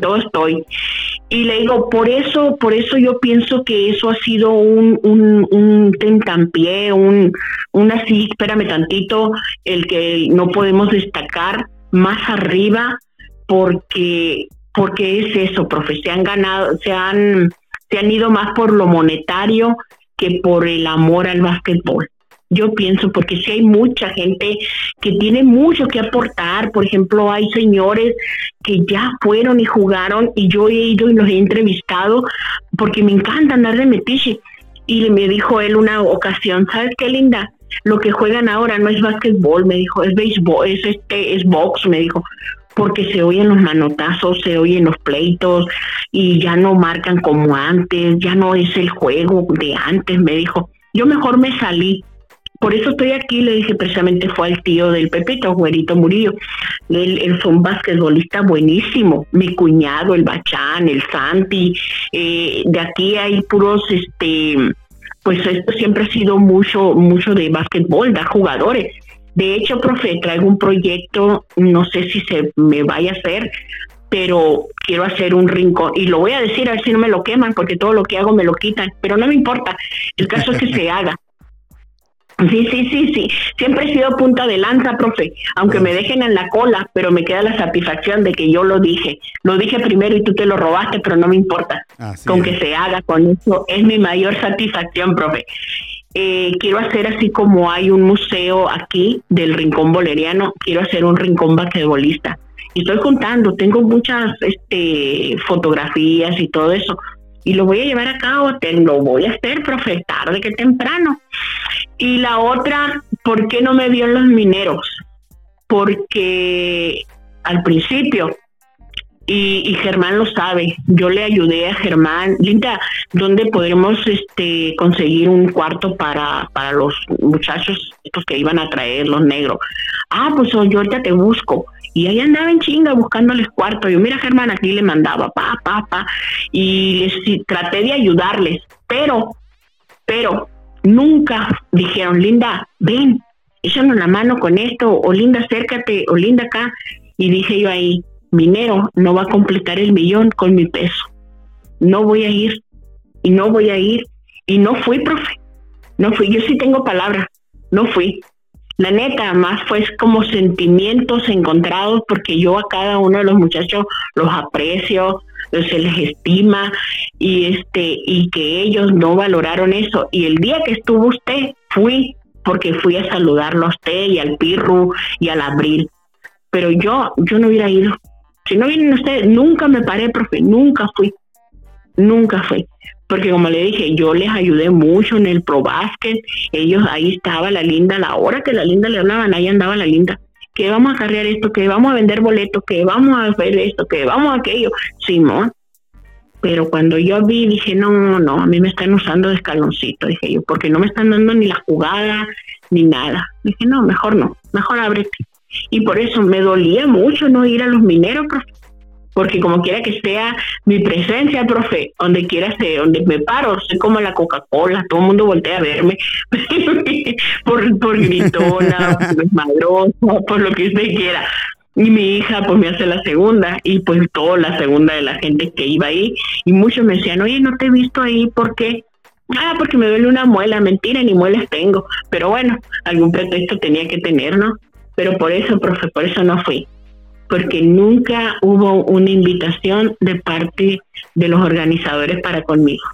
todo estoy. Y le digo, por eso, por eso yo pienso que eso ha sido un, un, un tentampié, un, un así, espérame tantito, el que no podemos destacar más arriba, porque, porque es eso, profe, se han ganado, se han, se han ido más por lo monetario que por el amor al básquetbol yo pienso, porque si hay mucha gente que tiene mucho que aportar, por ejemplo, hay señores que ya fueron y jugaron y yo he ido y los he entrevistado porque me encanta andar de metiche. Y me dijo él una ocasión, ¿sabes qué linda? Lo que juegan ahora no es básquetbol, me dijo, es béisbol, es este, es box, me dijo porque se oyen los manotazos, se oyen los pleitos y ya no marcan como antes, ya no es el juego de antes, me dijo. Yo mejor me salí por eso estoy aquí, le dije precisamente fue al tío del Pepito, Juerito Murillo. Él, fue un basquetbolista buenísimo. Mi cuñado, el Bachán, el Santi. Eh, de aquí hay puros, este, pues esto siempre ha sido mucho, mucho de basquetbol, da jugadores. De hecho, profe, traigo un proyecto, no sé si se me vaya a hacer, pero quiero hacer un rincón. Y lo voy a decir a ver si no me lo queman, porque todo lo que hago me lo quitan, pero no me importa. El caso es que se haga. Sí, sí, sí, sí. Siempre he sido punta de lanza, profe, aunque me dejen en la cola, pero me queda la satisfacción de que yo lo dije. Lo dije primero y tú te lo robaste, pero no me importa. con que se haga con eso es mi mayor satisfacción, profe. Eh, quiero hacer así como hay un museo aquí del Rincón Boleriano, quiero hacer un rincón basquetbolista. Y estoy contando, tengo muchas este, fotografías y todo eso, y lo voy a llevar a cabo, te lo voy a hacer, profe, tarde que temprano. Y la otra, ¿por qué no me vio los mineros? Porque al principio y, Germán lo sabe. Yo le ayudé a Germán. Linda, ¿dónde podremos este, conseguir un cuarto para, para los muchachos estos que iban a traer, los negros? Ah, pues yo ahorita te busco. Y ahí andaba en chinga buscándoles cuarto. Yo, mira, Germán, aquí le mandaba, pa, pa, pa. Y les, traté de ayudarles. Pero, pero, nunca dijeron, Linda, ven, échanos la mano con esto, o Linda, acércate, o Linda acá. Y dije yo ahí, minero no va a completar el millón con mi peso. No voy a ir y no voy a ir. Y no fui, profe. No fui. Yo sí tengo palabra. No fui. La neta, más fue como sentimientos encontrados porque yo a cada uno de los muchachos los aprecio, se les estima y este y que ellos no valoraron eso. Y el día que estuvo usted, fui porque fui a saludarlo a usted y al Pirru y al Abril. Pero yo, yo no hubiera ido. Si no vienen ustedes, nunca me paré, profe, nunca fui, nunca fui. Porque como le dije, yo les ayudé mucho en el ProBasket, ellos ahí estaba la linda, la hora que la linda le hablaban, ahí andaba la linda. Que vamos a cargar esto, que vamos a vender boletos, que vamos a hacer esto, que vamos a aquello. Simón. Pero cuando yo vi, dije, no, no, a mí me están usando de escaloncito, dije yo, porque no me están dando ni la jugada, ni nada. Dije, no, mejor no, mejor ábrete. Y por eso me dolía mucho no ir a los mineros. Porque como quiera que sea mi presencia, profe, donde quiera sea, donde me paro, soy como la Coca-Cola, todo el mundo voltea a verme por, por gritona, por madrosa, por lo que usted quiera. Y mi hija pues me hace la segunda y pues toda la segunda de la gente que iba ahí y muchos me decían, oye, no te he visto ahí, ¿por qué? Ah, porque me duele una muela, mentira, ni muelas tengo. Pero bueno, algún pretexto tenía que tener, ¿no? pero por eso, profe, por eso no fui, porque nunca hubo una invitación de parte de los organizadores para conmigo.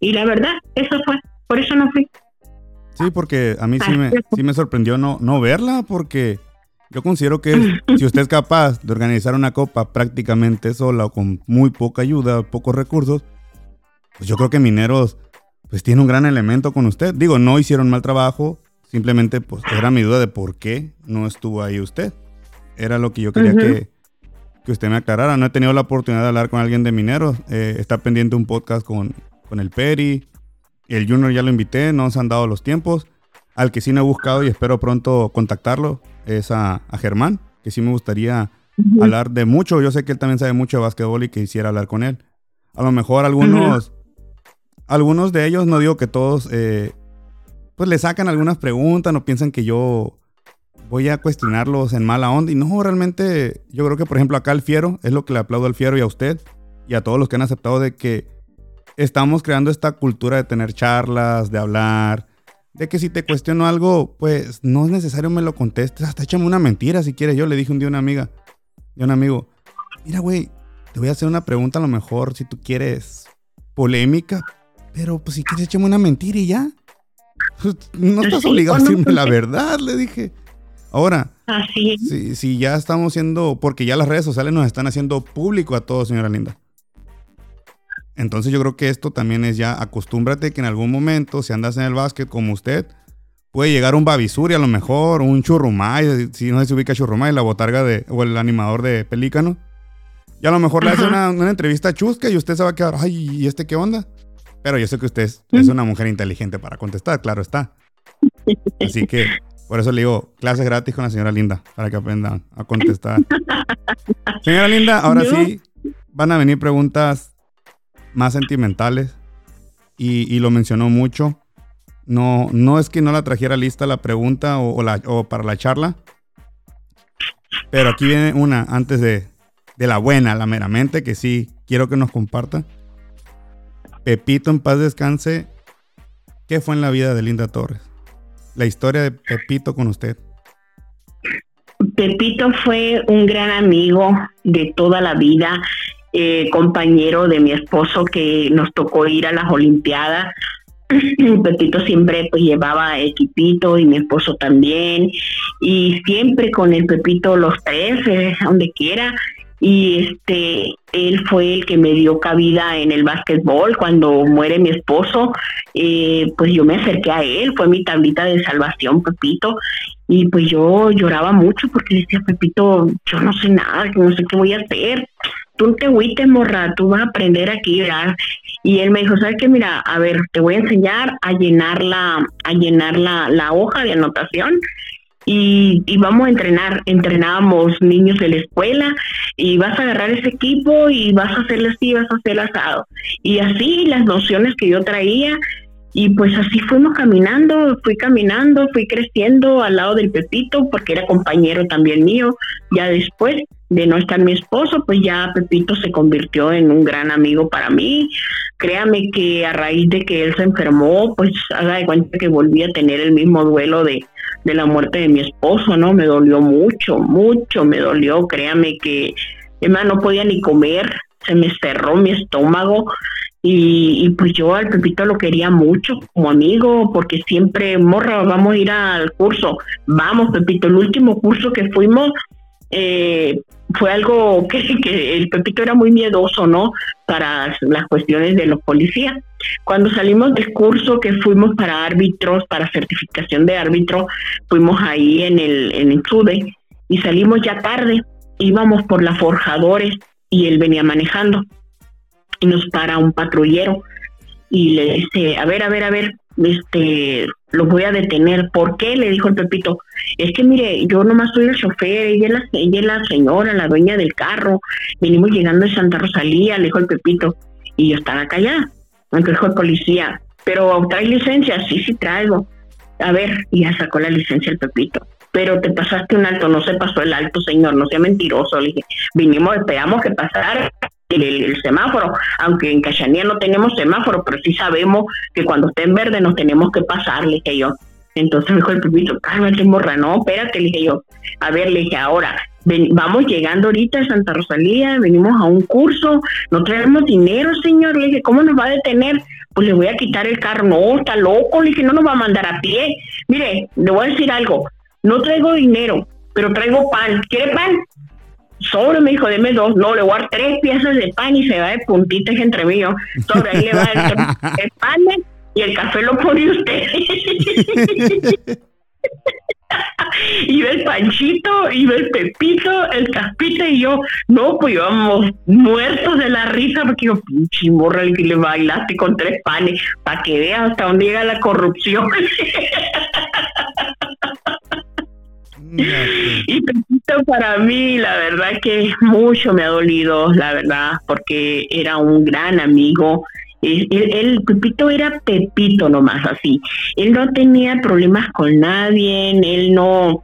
Y la verdad, eso fue, por eso no fui. Sí, porque a mí sí me, sí me sorprendió no, no verla, porque yo considero que si usted es capaz de organizar una copa prácticamente sola o con muy poca ayuda, pocos recursos, pues yo creo que Mineros pues tiene un gran elemento con usted. Digo, no hicieron mal trabajo, Simplemente, pues, era mi duda de por qué no estuvo ahí usted. Era lo que yo quería que, que, usted me aclarara. No he tenido la oportunidad de hablar con alguien de mineros. Eh, está pendiente un podcast con, con el Peri. El Junior ya lo invité, no se han dado los tiempos. Al que sí me he buscado y espero pronto contactarlo es a, Germán, que sí me gustaría hablar de mucho. Yo sé que él también sabe mucho de básquetbol y que quisiera hablar con él. A lo mejor algunos, algunos de ellos, no digo que todos, eh, pues le sacan algunas preguntas, no piensan que yo voy a cuestionarlos en mala onda. Y no, realmente yo creo que, por ejemplo, acá al Fiero, es lo que le aplaudo al Fiero y a usted y a todos los que han aceptado de que estamos creando esta cultura de tener charlas, de hablar, de que si te cuestiono algo, pues no es necesario me lo contestes, hasta échame una mentira si quieres. Yo le dije un día a una amiga, a un amigo, mira, güey, te voy a hacer una pregunta a lo mejor si tú quieres polémica, pero pues si quieres échame una mentira y ya. Pues, no estás obligado a decirme la verdad, le dije. Ahora, Si, si ya estamos siendo, porque ya las redes sociales nos están haciendo público a todos, señora Linda. Entonces yo creo que esto también es ya, acostúmbrate que en algún momento, si andas en el básquet como usted, puede llegar un Babisuri a lo mejor, un Churrumay, si no se ubica Churrumay, la botarga de, o el animador de Pelícano. Y a lo mejor le hace una, una, entrevista chusca y usted se va a quedar, ay, ¿y este qué onda? Pero yo sé que usted es, una mujer inteligente para contestar, claro está. Así que por eso le digo, clases gratis con la señora Linda, para que aprendan a contestar. Señora Linda, ahora sí van a venir preguntas más sentimentales y, lo mencionó mucho. No, no es que no la trajera lista la pregunta o, la, o para la charla, pero aquí viene una antes de, de la buena, la meramente, que sí quiero que nos comparta. Pepito en paz descanse. ¿Qué fue en la vida de Linda Torres? La historia de Pepito con usted. Pepito fue un gran amigo de toda la vida, eh, compañero de mi esposo que nos tocó ir a las Olimpiadas. Pepito siempre pues llevaba equipito y mi esposo también y siempre con el Pepito los tres, eh, donde quiera y este él fue el que me dio cabida en el básquetbol cuando muere mi esposo eh, pues yo me acerqué a él fue mi tablita de salvación Pepito y pues yo lloraba mucho porque decía Pepito yo no sé nada no sé qué voy a hacer tú te agüites, morra, tú vas a aprender aquí, ¿verdad? Y él me dijo, ¿sabes qué? Mira, a ver, te voy a enseñar a llenar la, a llenar la, la hoja de anotación y, y, vamos a entrenar. Entrenábamos niños de la escuela y vas a agarrar ese equipo y vas a hacerlo así, vas a hacer asado. Y así las nociones que yo traía y pues así fuimos caminando, fui caminando, fui creciendo al lado del Pepito porque era compañero también mío. Ya después de no estar mi esposo, pues ya Pepito se convirtió en un gran amigo para mí. Créame que a raíz de que él se enfermó, pues haga de cuenta que volví a tener el mismo duelo de, de la muerte de mi esposo, ¿no? Me dolió mucho, mucho, me dolió. Créame que, además, no podía ni comer, se me cerró mi estómago y, pues yo al Pepito lo quería mucho como amigo, porque siempre, morra, vamos a ir al curso. Vamos, Pepito, el último curso que fuimos eh, fue algo que, el Pepito era muy miedoso, ¿no? Para las cuestiones de los policías. Cuando salimos del curso que fuimos para árbitros, para certificación de árbitro, fuimos ahí en el, en el SUDE y salimos ya tarde. Íbamos por las forjadores y él venía manejando y nos para un patrullero y le dice, a ver, a ver, a ver, este, lo voy a detener. ¿Por qué? Le dijo el Pepito. Es que mire, yo nomás soy el chofer, ella es la, ella es la señora, la dueña del carro. Venimos llegando de Santa Rosalía, le dijo el Pepito. Y yo estaba callada. Me dijo el policía, pero ¿trae licencia? Sí, sí traigo. A ver, y ya sacó la licencia el Pepito. Pero te pasaste un alto, no se pasó el alto, señor, no sea mentiroso. Le dije, vinimos, esperamos que pasara el, semáforo, aunque en Cachanía no tenemos semáforo, pero sí sabemos que cuando esté en verde nos tenemos que pasar, le dije yo. Entonces me dijo el pipito, cálmate morra, no, espérate, le dije yo. A ver, le dije, ahora, vamos llegando ahorita a Santa Rosalía, venimos a un curso, no traemos dinero, señor. Le dije, ¿cómo nos va a detener? Pues le voy a quitar el carro. No, está loco, le dije, no nos va a mandar a pie. Mire, le voy a decir algo, no traigo dinero, pero traigo pan. ¿Quiere pan? Sobre me dijo, deme dos, no, le voy a dar tres piezas de pan y se va de puntitas entre mí, sobre ahí le va el, el pan y el café lo pone usted. iba el Panchito, iba el Pepito, el Caspita y yo, no, pues íbamos muertos de la risa porque yo, pinche morra, que le bailaste con tres panes, para que veas hasta dónde llega la corrupción. Y Pepito para mí, la verdad que mucho me ha dolido, la verdad, porque era un gran amigo. El, Pepito era Pepito nomás, así. Él no tenía problemas con nadie, él no,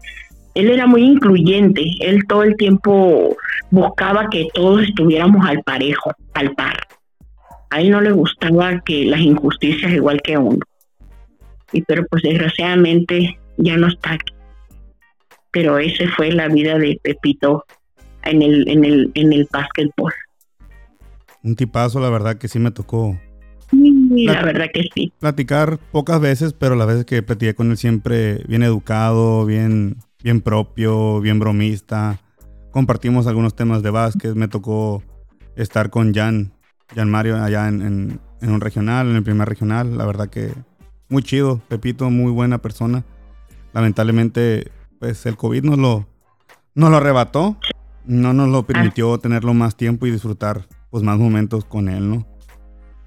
él era muy incluyente, él todo el tiempo buscaba que todos estuviéramos al parejo, al par. A él no le gustaba que las injusticias igual que a uno. Y pero pues desgraciadamente ya no está aquí pero ese fue la vida de Pepito en el, en el, en el básquetbol. Un tipazo, la verdad que sí me tocó. la verdad que sí. Platicar pocas veces, pero las veces que platiqué con él siempre bien educado, bien, bien propio, bien bromista. Compartimos algunos temas de básquet. Me tocó estar con Jan, Jan Mario allá en, en un regional, en el primer regional. La verdad que muy chido, Pepito, muy buena persona. Lamentablemente pues el COVID nos lo, nos lo arrebató, no nos lo permitió tenerlo más tiempo y disfrutar pues más momentos con él, ¿no?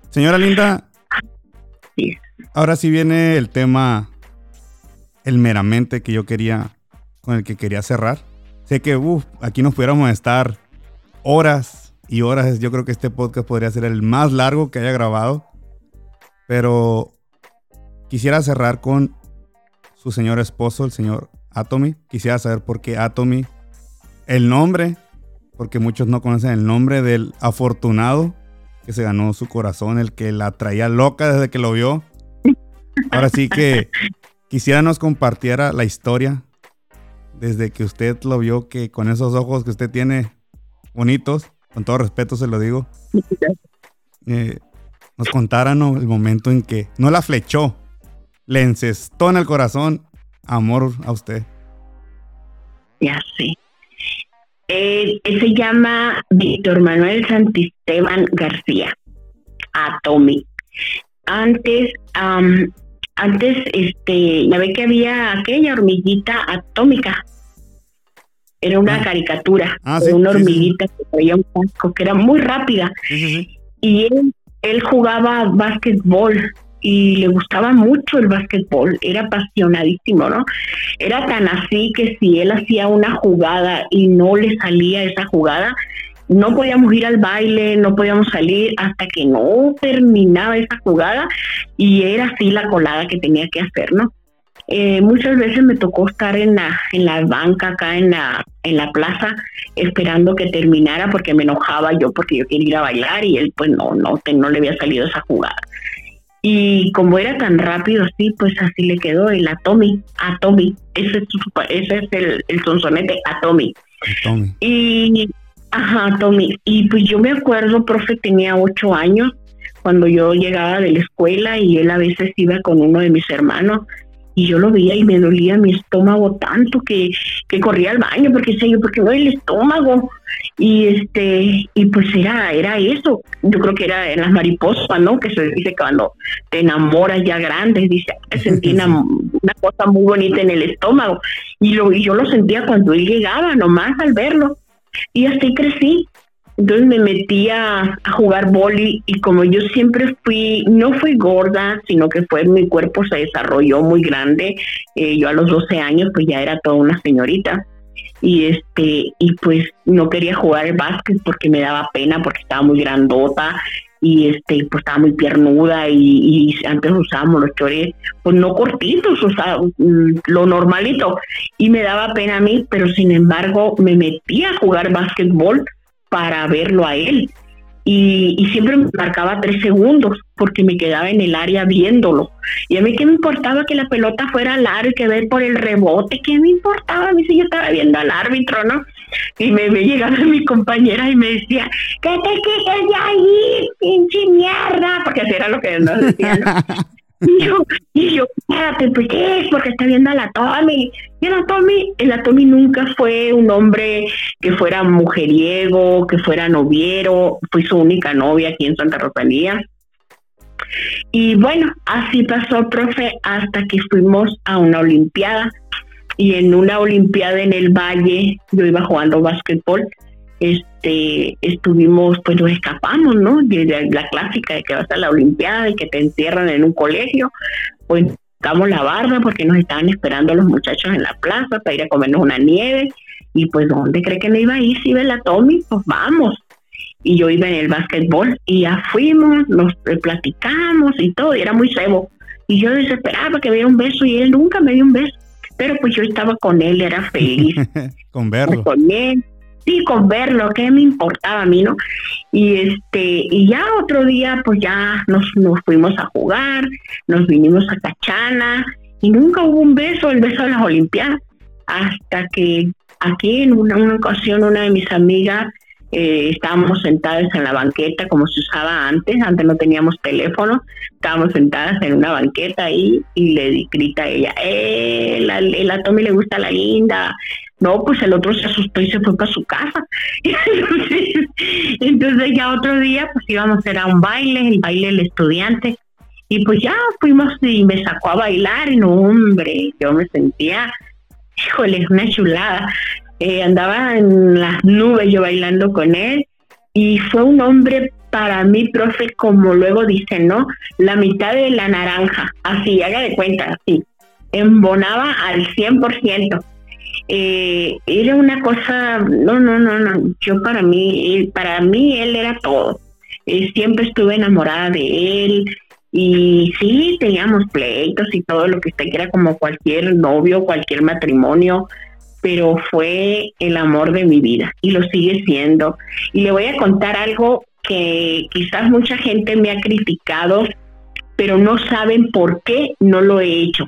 Señora Linda, ahora sí viene el tema, el meramente que yo quería, con el que quería cerrar. Sé que uf, aquí nos pudiéramos estar horas y horas. Yo creo que este podcast podría ser el más largo que haya grabado. Pero quisiera cerrar con su señor esposo, el señor Atomy. Quisiera saber por qué Atomy. El nombre, porque muchos no conocen el nombre del afortunado que se ganó su corazón, el que la traía loca desde que lo vio. Ahora sí que quisiera nos compartiera la historia desde que usted lo vio, que con esos ojos que usted tiene bonitos, con todo respeto se lo digo, eh, nos contaran el momento en que no la flechó, le encestó en el corazón amor a usted? Ya sé. él se llama Víctor Manuel Santisteban García, Atomic. Antes, antes, este, ya ve que había aquella hormiguita atómica. era una ah. caricatura ah, de una hormiguita que traía un casco, que era muy rápida. Y él, él jugaba básquetbol y le gustaba mucho el básquetbol, era apasionadísimo, ¿no? Era tan así que si él hacía una jugada y no le salía esa jugada, no podíamos ir al baile, no podíamos salir hasta que no terminaba esa jugada y era así la colada que tenía que hacer, ¿no? Eh, muchas veces me tocó estar en la, en la banca acá en la, en la plaza esperando que terminara porque me enojaba yo porque yo quería ir a bailar y él pues no, no, no le había salido esa jugada. Y como era tan rápido así, pues así le quedó el Atomi, Atomi, ese es, ese es el, el sonsonete, Atomi. Atomi. Y Ajá, Tommy. Y pues yo me acuerdo, profe, tenía ocho años cuando yo llegaba de la escuela y él a veces iba con uno de mis hermanos y yo lo veía y me dolía mi estómago tanto que, que corría al baño porque decía yo, porque no el estómago? Y este, y pues era, era eso. Yo creo que era en las mariposas, ¿no? Que se dice cuando te enamoras ya grande, dice, sentí una, una, cosa muy bonita en el estómago. Y, lo, y yo lo sentía cuando él llegaba, nomás al verlo. Y así crecí. Entonces me metí a, jugar boli y como yo siempre fui, no fui gorda, sino que fue mi cuerpo se desarrolló muy grande. Eh, yo a los 12 años pues ya era toda una señorita. Y este y pues no quería jugar el básquet porque me daba pena porque estaba muy grandota y este pues estaba muy piernuda y, antes usábamos los chores pues no cortitos, o sea, mm, lo normalito. Y me daba pena a mí, pero sin embargo me metí a jugar básquetbol para verlo a él y, siempre me marcaba tres segundos porque me quedaba en el área viéndolo. Y a mí qué me importaba que la pelota fuera larga y que ver por el rebote, qué me importaba a mí si yo estaba viendo al árbitro, ¿no? Y me, me llegaba mi compañera y me decía, ¿qué te quites de ahí, pinche mierda? Porque así era lo que nos decían. Y yo, y yo, espérate, pues ¿qué es? Porque está viendo a la Tommy. Y la Tommy, la Tommy nunca fue un hombre que fuera mujeriego, que fuera noviero, fue su única novia aquí en Santa Rosalía. Y bueno, así pasó, profe, hasta que fuimos a una olimpiada. Y en una olimpiada en el valle, yo iba jugando básquetbol este, estuvimos, pues nos escapamos, ¿no? De, la clásica de que vas a la Olimpiada y que te encierran en un colegio, pues damos la barra porque nos estaban esperando los muchachos en la plaza para ir a comernos una nieve. Y pues, ¿dónde cree que me iba a ir si ve la Tommy? Pues vamos. Y yo iba en el básquetbol y ya fuimos, nos platicamos y todo, y era muy cebo. Y yo desesperaba que me diera un beso y él nunca me dio un beso. Pero pues yo estaba con él, era feliz. con verlo. Con él sí, con verlo, ¿qué me importaba a mí, no? Y este, y ya otro día, pues ya nos, nos fuimos a jugar, nos vinimos a Cachana, y nunca hubo un beso, el beso de las Olimpiadas, hasta que aquí en una, una ocasión una de mis amigas eh, estábamos sentadas en la banqueta como se usaba antes, antes no teníamos teléfono, estábamos sentadas en una banqueta ahí y le grita a ella, eh, la, la Tommy le gusta la linda, no, pues el otro se asustó y se fue para su casa. Entonces, ya otro día pues íbamos a hacer a un baile, el baile del estudiante. Y pues ya fuimos y me sacó a bailar y no, hombre, yo me sentía, híjole, una chulada. Eh, andaba en las nubes yo bailando con él y fue un hombre para mí, profe, como luego dicen, ¿no? La mitad de la naranja, así, haga de cuenta, así. Embonaba al 100% eh, era una cosa, no, no, no, no, yo para mí, para mí él era todo. Eh, siempre estuve enamorada de él y sí, teníamos pleitos y todo lo que usted quiera como cualquier novio, cualquier matrimonio, pero fue el amor de mi vida y lo sigue siendo. Y le voy a contar algo que quizás mucha gente me ha criticado, pero no saben por qué no lo he hecho.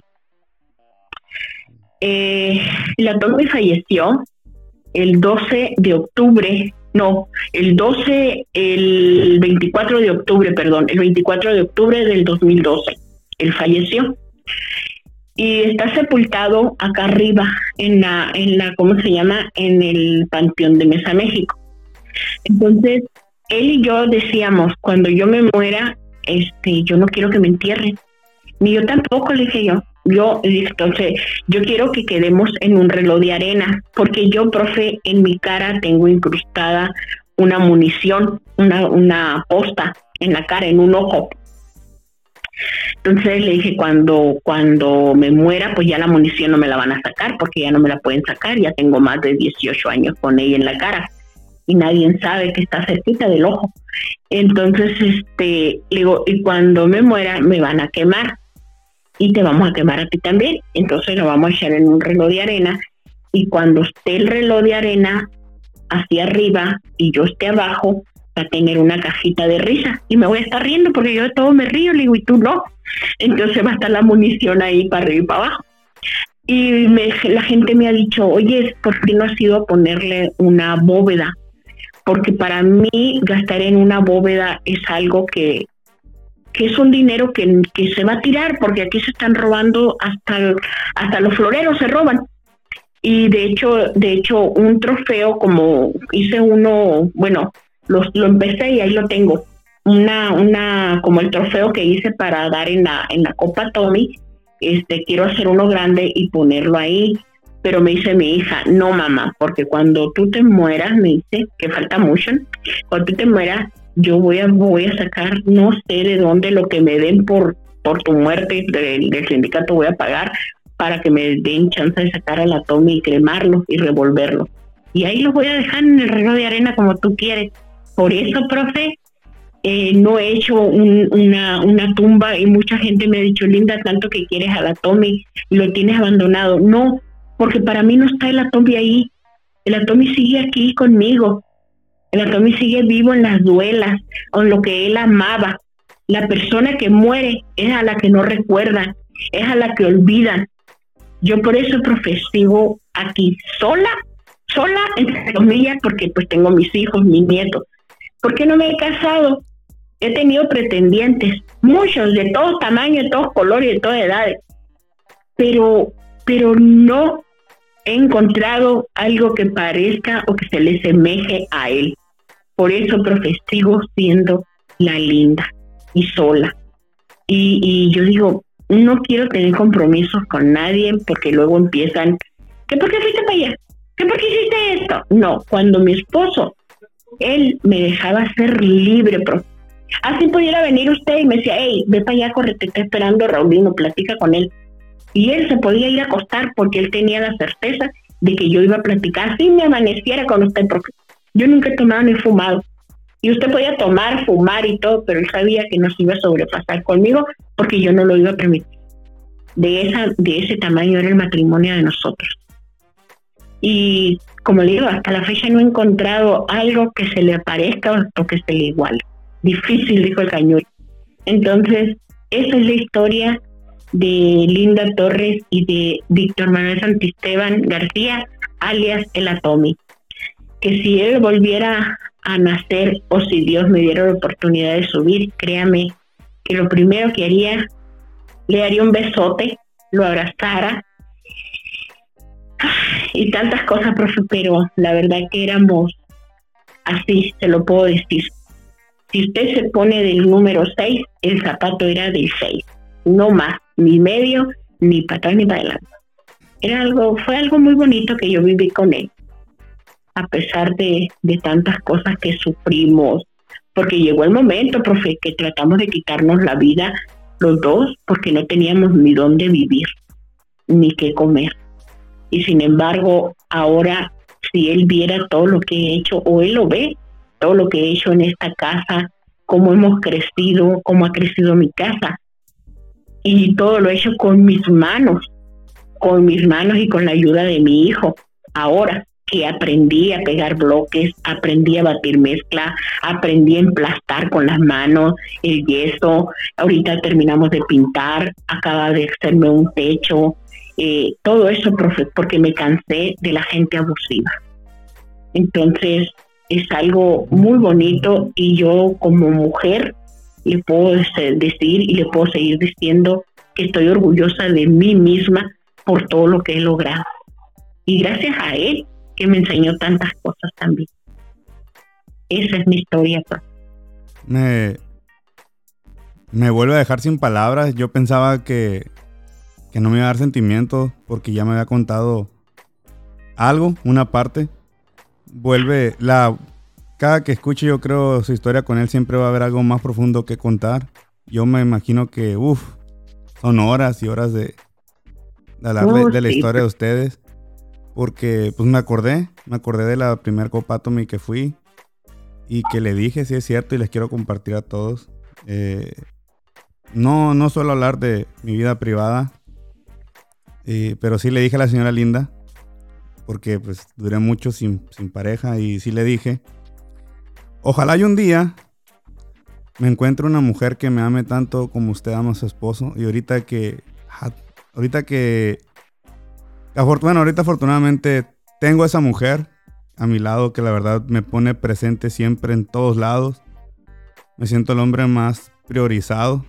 Eh, la Tommy falleció el 12 de octubre, no, el 12, el 24 de octubre, perdón, el 24 de octubre del 2012. Él falleció. Y está sepultado acá arriba, en la, en la, ¿cómo se llama? En el Panteón de Mesa México. Entonces, él y yo decíamos, cuando yo me muera, este, yo no quiero que me entierren. Ni yo tampoco, le dije yo yo, entonces, yo quiero que quedemos en un reloj de arena, porque yo, profe, en mi cara tengo incrustada una munición, una, una posta en la cara, en un ojo. Entonces le dije, cuando, cuando me muera, pues ya la munición no me la van a sacar, porque ya no me la pueden sacar, ya tengo más de 18 años con ella en la cara y nadie sabe que está cerquita del ojo. Entonces, este, digo, y cuando me muera me van a quemar y te vamos a quemar a ti también. Entonces lo vamos a echar en un reloj de arena y cuando esté el reloj de arena hacia arriba y yo esté abajo, a tener una cajita de risa y me voy a estar riendo porque yo de todo me río, le digo, y tú no. Entonces va a estar la munición ahí para arriba y para abajo. Y me, la gente me ha dicho, oye, ¿por qué no has ido a ponerle una bóveda porque para mí gastar en una bóveda es algo que, que es un dinero que, que, se va a tirar, porque aquí se están robando hasta, hasta los floreros se roban. Y de hecho, de hecho, un trofeo como hice uno, bueno, lo, lo empecé y ahí lo tengo. Una, una, como el trofeo que hice para dar en la, en la Copa Tommy, este, quiero hacer uno grande y ponerlo ahí pero me dice mi hija, no mamá, porque cuando tú te mueras, me dice que falta mucho, cuando tú te mueras, yo voy a, voy a sacar, no sé de dónde, lo que me den por, por tu muerte del, sindicato voy a pagar para que me den chance de sacar a la Tommy y cremarlo y revolverlo. Y ahí lo voy a dejar en el reloj de arena como tú quieres. Por eso, profe, eh, no he hecho una, tumba y mucha gente me ha dicho, Linda, tanto que quieres a la Tommy y lo tienes abandonado. No, porque para mí no está el Atomi ahí. El Atomi sigue aquí conmigo. El Atomi sigue vivo en las duelas, en lo que él amaba. La persona que muere es a la que no recuerdan, es a la que olvidan. Yo por eso profesivo aquí sola, sola, entre comillas, porque pues tengo mis hijos, mis nietos. ¿Por qué no me he casado? He tenido pretendientes, muchos, de todos tamaños, de todos colores, de todas edades. Pero, pero no he encontrado algo que parezca o que se le semeje a él. Por eso, profe, sigo siendo la linda y sola. Y, yo digo, no quiero tener compromisos con nadie porque luego empiezan, ¿qué por qué fuiste para allá? ¿Qué por qué hiciste esto? No, cuando mi esposo, él me dejaba ser libre, profe. Así pudiera venir usted y me decía, hey, ve para allá, corre, te está esperando Raulino, platica con él y él se podía ir a acostar porque él tenía la certeza de que yo iba a platicar si me amaneciera con usted, porque yo nunca he tomado ni fumado. Y usted podía tomar, fumar y todo, pero él sabía que no se iba a sobrepasar conmigo porque yo no lo iba a permitir. De, esa, de ese tamaño era el matrimonio de nosotros. Y como le digo, hasta la fecha no he encontrado algo que se le parezca o que se le iguale. Difícil, dijo el cañón. Entonces, esa es la historia de Linda Torres y de Víctor Manuel Santisteban García, alias el Atomi. Que si él volviera a nacer o si Dios me diera la oportunidad de subir, créame que lo primero que haría, le haría un besote, lo abrazara y tantas cosas, profe, pero la verdad que éramos así, se lo puedo decir. Si usted se pone del número 6, el zapato era del 6, no más ni medio, ni para atrás ni para adelante. Era algo, fue algo muy bonito que yo viví con él, a pesar de, de tantas cosas que sufrimos, porque llegó el momento, profe, que tratamos de quitarnos la vida los dos porque no teníamos ni dónde vivir, ni qué comer. Y sin embargo, ahora, si él viera todo lo que he hecho, o él lo ve, todo lo que he hecho en esta casa, cómo hemos crecido, cómo ha crecido mi casa, y todo lo he hecho con mis manos, con mis manos y con la ayuda de mi hijo. Ahora que aprendí a pegar bloques, aprendí a batir mezcla, aprendí a emplastar con las manos el yeso, ahorita terminamos de pintar, acaba de hacerme un techo, eh, todo eso, porque me cansé de la gente abusiva. Entonces, es algo muy bonito y yo como mujer le puedo decir y le puedo seguir diciendo que estoy orgullosa de mí misma por todo lo que he logrado. Y gracias a él que me enseñó tantas cosas también. Esa es mi historia. Me, me vuelve a dejar sin palabras. Yo pensaba que, que no me iba a dar sentimiento porque ya me había contado algo, una parte. Vuelve, la, cada que escuche yo creo su historia con él siempre va a haber algo más profundo que contar. Yo me imagino que, uff, son horas y horas de, de hablar de, la historia de ustedes. Porque pues me acordé, me acordé de la primer Copa Atomy que fui y que le dije, si es cierto, y les quiero compartir a todos. Eh, no, no suelo hablar de mi vida privada, eh, pero sí le dije a la señora Linda, porque pues duré mucho sin, pareja y sí le dije, ojalá y un día me encuentre una mujer que me ame tanto como usted ama a su esposo y ahorita que, ahorita que, bueno, ahorita afortunadamente tengo esa mujer a mi lado que la verdad me pone presente siempre en todos lados. Me siento el hombre más priorizado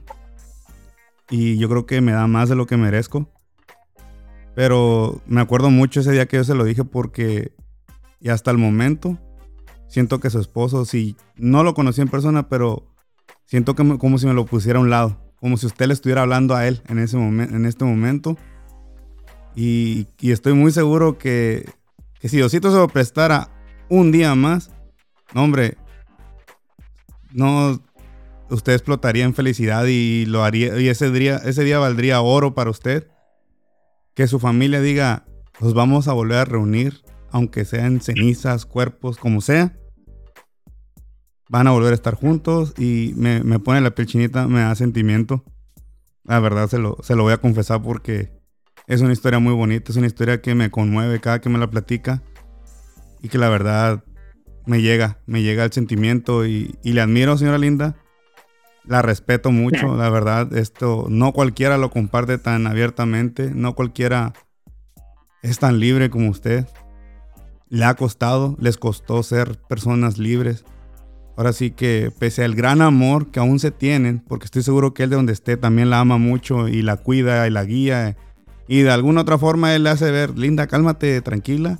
y yo creo que me da más de lo que merezco. Pero me acuerdo mucho ese día que yo se lo dije porque y hasta el momento siento que su esposo, si no lo conocí en persona, pero siento que como si me lo pusiera a un lado, como si usted le estuviera hablando a él en, ese momento, en este momento. Y, estoy muy seguro que, que si Diosito se lo prestara un día más, no, hombre, no, usted explotaría en felicidad y lo haría, y ese día, ese día valdría oro para usted que su familia diga, nos vamos a volver a reunir, aunque sean cenizas, cuerpos, como sea. Van a volver a estar juntos y me, pone la piel chinita, me da sentimiento. La verdad se lo, se lo voy a confesar porque es una historia muy bonita, es una historia que me conmueve cada que me la platica y que la verdad me llega, me llega el sentimiento y, y le admiro, señora Linda, la respeto mucho, la verdad. Esto no cualquiera lo comparte tan abiertamente, no cualquiera es tan libre como usted. Le ha costado, les costó ser personas libres. Ahora sí que pese al gran amor que aún se tienen, porque estoy seguro que él de donde esté también la ama mucho y la cuida y la guía. Y de alguna otra forma él le hace ver, Linda, cálmate, tranquila.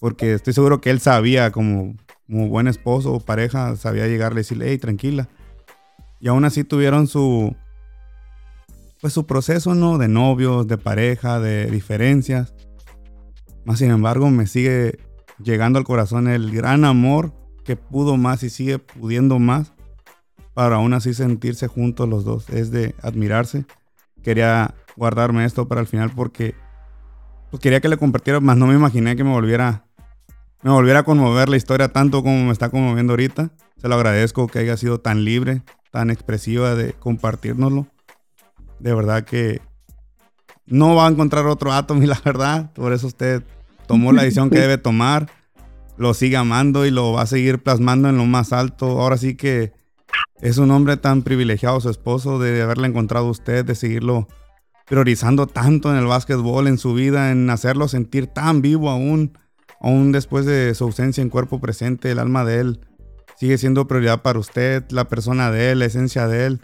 Porque estoy seguro que él sabía como, como buen esposo o pareja, sabía llegarle y decirle, hey, tranquila y aún así tuvieron su, pues su proceso, ¿no? De novios, de pareja, de diferencias. Más sin embargo, me sigue llegando al corazón el gran amor que pudo más y sigue pudiendo más para aún así sentirse juntos los dos. Es de admirarse. Quería guardarme esto para el final porque pues, quería que le compartiera, más no me imaginé que me volviera, me volviera a conmover la historia tanto como me está conmoviendo ahorita. Se lo agradezco que haya sido tan libre, tan expresiva de compartirnoslo. De verdad que no va a encontrar otro átomo y la verdad, por eso usted tomó la decisión que debe tomar, lo sigue amando y lo va a seguir plasmando en lo más alto. Ahora sí que es un hombre tan privilegiado, su esposo, de haberle encontrado a usted, de seguirlo priorizando tanto en el básquetbol, en su vida, en hacerlo sentir tan vivo aún, aún después de su ausencia en cuerpo presente, el alma de él sigue siendo prioridad para usted, la persona de él, la esencia de él.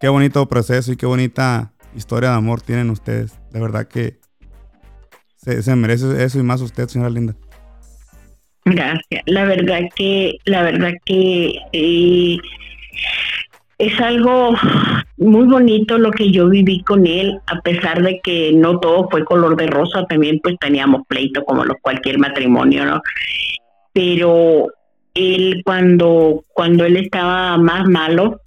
Qué bonito proceso y qué bonita historia de amor tienen ustedes. De verdad que se, merece eso y más usted, señora Linda. Gracias. La verdad que, la verdad que eh, es algo muy bonito lo que yo viví con él, a pesar de que no todo fue color de rosa, también pues teníamos pleito como los, cualquier matrimonio, ¿no? Pero él cuando, cuando él estaba más malo,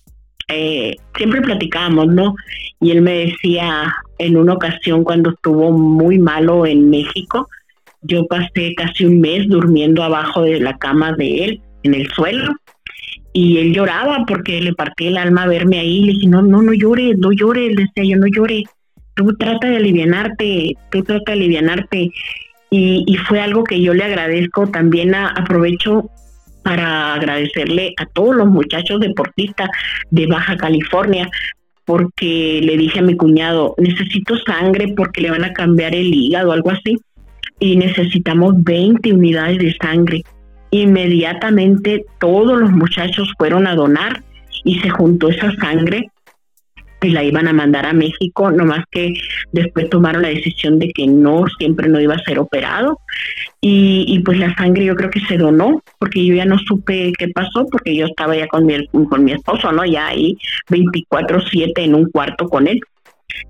eh, siempre platicábamos, ¿no? Y él me decía en una ocasión cuando estuvo muy malo en México, yo pasé casi un mes durmiendo abajo de la cama de él, en el suelo, y él lloraba porque le partí el alma verme ahí. Le dije, no, no, no llores, no llores, le decía yo, no llores, tú trata de alivianarte, tú trata de alivianarte. Y, y fue algo que yo le agradezco también, aprovecho para agradecerle a todos los muchachos deportistas de Baja California, porque le dije a mi cuñado, necesito sangre porque le van a cambiar el hígado o algo así, y necesitamos 20 unidades de sangre. Inmediatamente todos los muchachos fueron a donar y se juntó esa sangre y la iban a mandar a México, nomás que después tomaron la decisión de que no, siempre no iba a ser operado. Y, pues la sangre yo creo que se donó, porque yo ya no supe qué pasó, porque yo estaba ya con mi, con mi esposo, ¿no? Ya ahí 24/7 en un cuarto con él.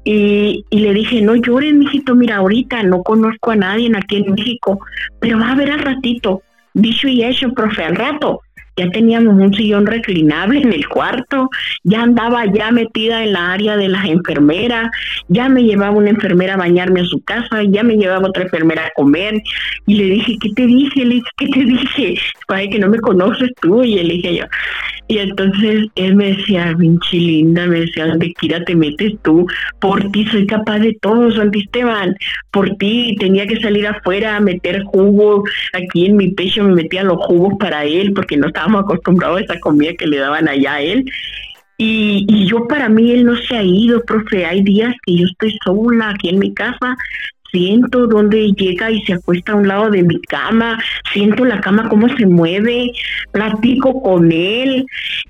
Y, y, le dije, no llores, mijito, mira, ahorita no conozco a nadie aquí en México, pero va a ver al ratito. Dicho y hecho, profe, al rato ya teníamos un sillón reclinable en el cuarto, ya andaba ya metida en la área de las enfermeras, ya me llevaba una enfermera a bañarme a su casa, ya me llevaba otra enfermera a comer, y le dije, ¿qué te dije? Le dije, ¿qué te dije? Para que no me conoces tú, y le dije yo. Y entonces él me decía, Vinci linda, me decía, donde quiera te metes tú, por ti soy capaz de todo, Santi Esteban, por ti tenía que salir afuera a meter jugo, aquí en mi pecho me metía los jugos para él, porque no estaba estábamos acostumbrados a esa comida que le daban allá a él. Y, y, yo para mí él no se ha ido, profe. Hay días que yo estoy sola aquí en mi casa siento dónde llega y se acuesta a un lado de mi cama, siento la cama cómo se mueve, platico con él,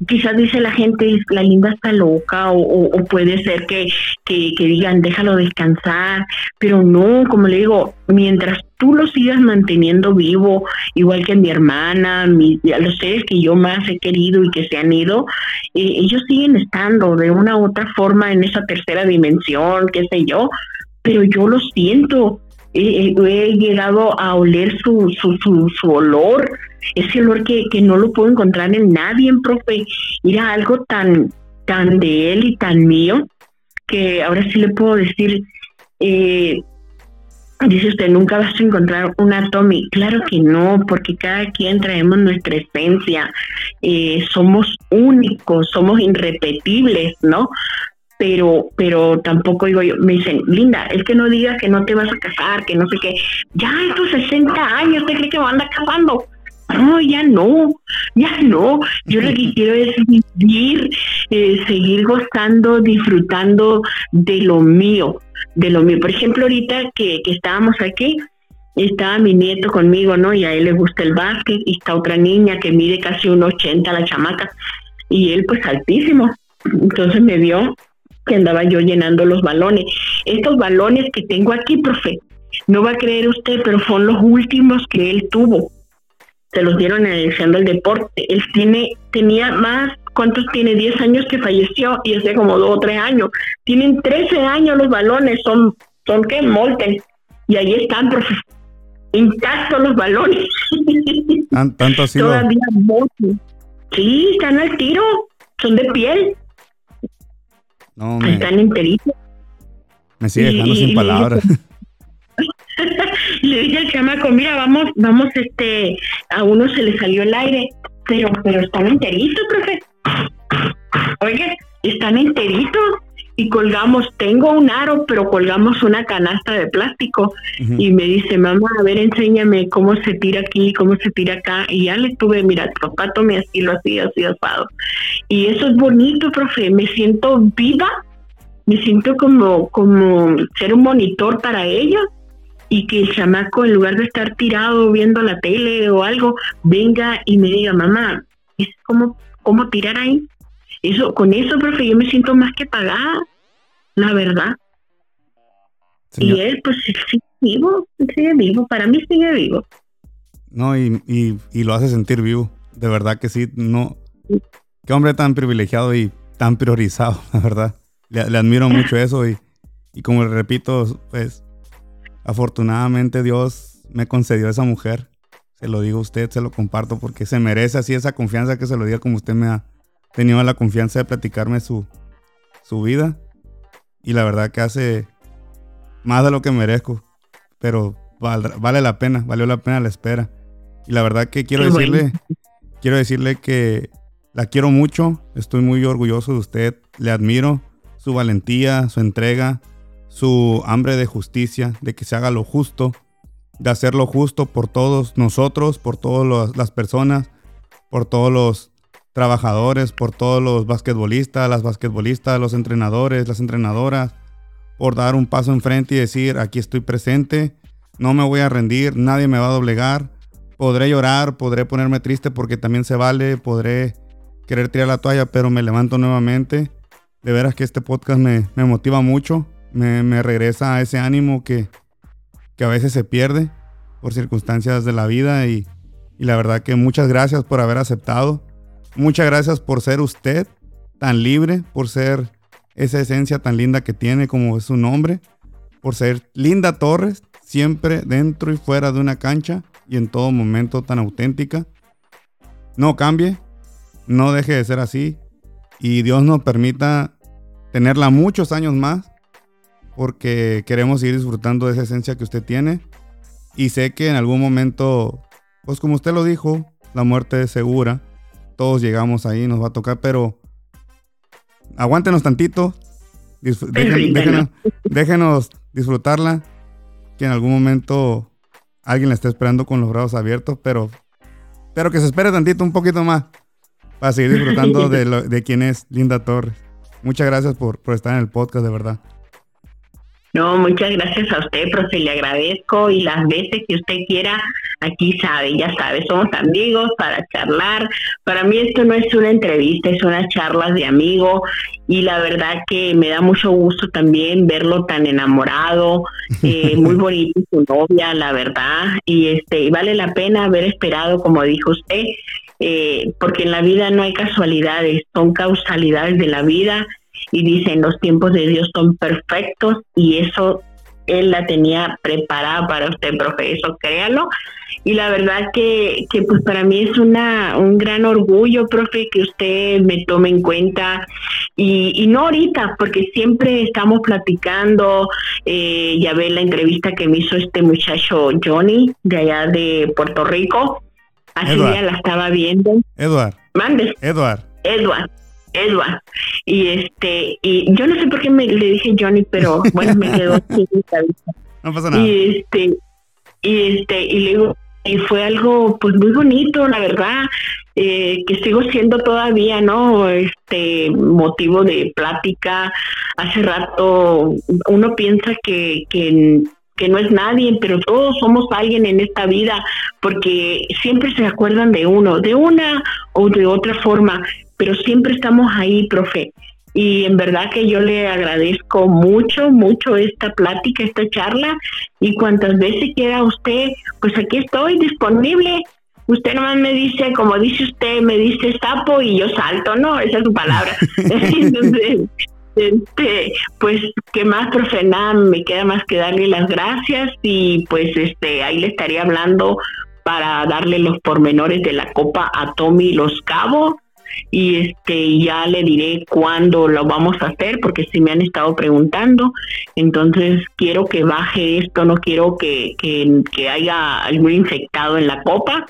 quizás dice la gente, la linda está loca o, puede ser que, que, digan, déjalo descansar, pero no, como le digo, mientras tú lo sigas manteniendo vivo, igual que mi hermana, mi, los seres que yo más he querido y que se han ido, eh, ellos siguen estando de una u otra forma en esa tercera dimensión, qué sé yo, pero yo lo siento. he llegado a oler su, su, su, olor, ese olor que, que, no lo puedo encontrar en nadie, profe. Era algo tan, tan de él y tan mío que ahora sí le puedo decir, eh, dice usted, nunca vas a encontrar una Tommy. Claro que no, porque cada quien traemos nuestra esencia, eh, somos únicos, somos irrepetibles, ¿no? Pero pero tampoco digo yo, me dicen, Linda, es que no digas que no te vas a casar, que no sé qué, ya estos 60 años, ¿te crees que va a andar casando? No, ya no, ya no. Yo lo que quiero es vivir, eh, seguir gozando, disfrutando de lo mío, de lo mío. Por ejemplo, ahorita que, que estábamos aquí, estaba mi nieto conmigo, ¿no? Y a él le gusta el básquet, y está otra niña que mide casi un 80, la chamaca, y él pues altísimo. Entonces me vio que andaba yo llenando los balones. Estos balones que tengo aquí, profe, no va a creer usted, pero son los últimos que él tuvo. Se los dieron en el Deporte. Él tiene, tenía más, ¿cuántos tiene? 10 años que falleció y hace como 2 o 3 años. Tienen 13 años los balones, son, son que molten. Y ahí están, profe. Intactos los balones. ¿Tanto así? Todavía Sí, están al tiro, son de piel. No, me... Están enteritos. Me sigue dejando sin palabras. le dije al chamaco, mira, vamos, vamos, este, a uno se le salió el aire, pero, pero están enteritos, profe. Oye, están enteritos y colgamos, tengo un aro, pero colgamos una canasta de plástico y me dice, mamá, a ver, enséñame cómo se tira aquí, cómo se tira acá. Y ya le estuve, mira, papá me así, lo así, así, asado. Y eso es bonito, profe, me siento viva, me siento como, como ser un monitor para ellos y que el chamaco, en lugar de estar tirado viendo la tele o algo, venga y me diga, mamá, ¿es como, cómo tirar ahí? Eso, con eso, profe, yo me siento más que pagada, la verdad. Y él, pues, sigue vivo, sigue vivo, para mí sigue vivo. No, y, y, lo hace sentir vivo, de verdad que sí, no. Qué hombre tan privilegiado y tan priorizado, la verdad. Le, admiro mucho eso y, y como le repito, pues, afortunadamente Dios me concedió esa mujer. Se lo digo a usted, se lo comparto porque se merece así esa confianza que se lo diga como usted me ha, tenido la confianza de platicarme su, su vida. Y la verdad que hace más de lo que merezco. Pero vale la pena, valió la pena la espera. Y la verdad que quiero decirle, quiero decirle que la quiero mucho. Estoy muy orgulloso de usted. Le admiro su valentía, su entrega, su hambre de justicia, de que se haga lo justo, de hacer lo justo por todos nosotros, por todas las personas, por todos los trabajadores, por todos los basquetbolistas, las basquetbolistas, los entrenadores, las entrenadoras, por dar un paso enfrente y decir, aquí estoy presente, no me voy a rendir, nadie me va a doblegar, podré llorar, podré ponerme triste porque también se vale, podré querer tirar la toalla, pero me levanto nuevamente. De veras que este podcast me, motiva mucho, me, regresa a ese ánimo que, que a veces se pierde por circunstancias de la vida y, y la verdad que muchas gracias por haber aceptado Muchas gracias por ser usted tan libre, por ser esa esencia tan linda que tiene como es su nombre, por ser Linda Torres, siempre dentro y fuera de una cancha y en todo momento tan auténtica. No cambie, no deje de ser así y Dios nos permita tenerla muchos años más porque queremos ir disfrutando de esa esencia que usted tiene y sé que en algún momento, pues como usted lo dijo, la muerte es segura, todos llegamos ahí, nos va a tocar, pero aguántenos tantito, déjenos, disfrutarla, que en algún momento alguien la esté esperando con los brazos abiertos, pero, pero que se espere tantito, un poquito más, para seguir disfrutando de, lo, de quién es Linda Torres. Muchas gracias por, por estar en el podcast, de verdad. No, muchas gracias a usted, profe, le agradezco y las veces que usted quiera, aquí sabe, ya sabe, somos amigos para charlar. Para mí esto no es una entrevista, es una charla de amigo y la verdad que me da mucho gusto también verlo tan enamorado, eh, muy bonito su novia, la verdad, y este vale la pena haber esperado, como dijo usted, eh, porque en la vida no hay casualidades, son causalidades de la vida y dicen los tiempos de Dios son perfectos y eso él la tenía preparada para usted, profe, eso créalo. Y la verdad que, que pues para mí es una, un gran orgullo, profe, que usted me tome en cuenta y, y no ahorita, porque siempre estamos platicando, eh, ya ve la entrevista que me hizo este muchacho Johnny de allá de Puerto Rico, así ya la estaba viendo. Edward. Mande. Edward. Edward. Edward. Y este, y yo no sé por qué me le dije Johnny, pero bueno, me quedó así No pasa nada. Y este, y este, y le digo, y fue algo pues muy bonito, la verdad, eh, que sigo siendo todavía, ¿no? Este motivo de plática. Hace rato uno piensa que, que, que no es nadie, pero todos somos alguien en esta vida, porque siempre se acuerdan de uno, de una o de otra forma pero siempre estamos ahí, profe. Y en verdad que yo le agradezco mucho, mucho esta plática, esta charla. Y cuantas veces quiera usted, pues aquí estoy disponible. Usted nomás me dice, como dice usted, me dice sapo y yo salto, ¿no? Esa es su palabra. Entonces, este, pues, ¿qué más, profe? Nada, me queda más que darle las gracias y pues este, ahí le estaría hablando para darle los pormenores de la Copa a Tommy Los Cabos y este ya le diré cuándo lo vamos a hacer porque si me han estado preguntando. Entonces quiero que baje esto no quiero que, que, haya algún infectado en la copa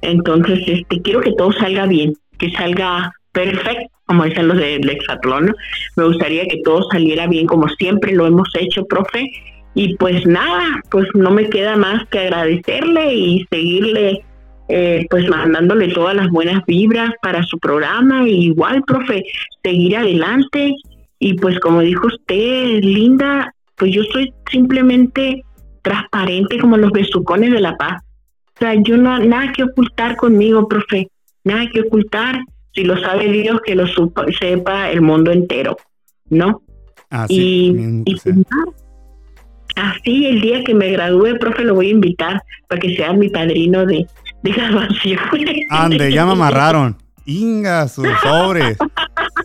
entonces este quiero que todo salga bien que salga perfecto como dicen los del hexatlón me gustaría que todo saliera bien como siempre lo hemos hecho profe. Y pues nada pues no me queda más que agradecerle y seguirle eh, pues mandándole todas las buenas vibras para su programa. Y igual, profe, seguir adelante. Y pues como dijo usted, Linda, pues yo soy simplemente transparente como los besucones de la paz. O sea, yo no nada que ocultar conmigo, profe, nada que ocultar. Si lo sabe Dios, que lo sepa el mundo entero, ¿no? Así y, pues, así el día que me gradúe, profe, lo voy a invitar para que sea mi padrino de, Ande, ya me amarraron. Inga, sus sobres.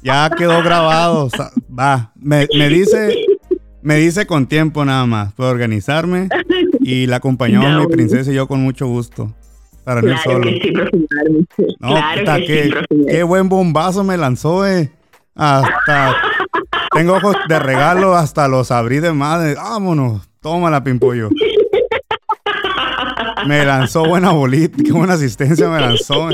Ya quedó grabado. Va, me, dice, me dice con tiempo nada más. Puedo organizarme y la acompañó mi princesa y yo con mucho gusto. Para claro solo. Que sí, no, claro que qué, buen bombazo me lanzó, eh. Hasta tengo ojos de regalo, hasta los abrí de madre. Vámonos, toma la pimpollo. Me lanzó buena bolita, qué buena asistencia me lanzó.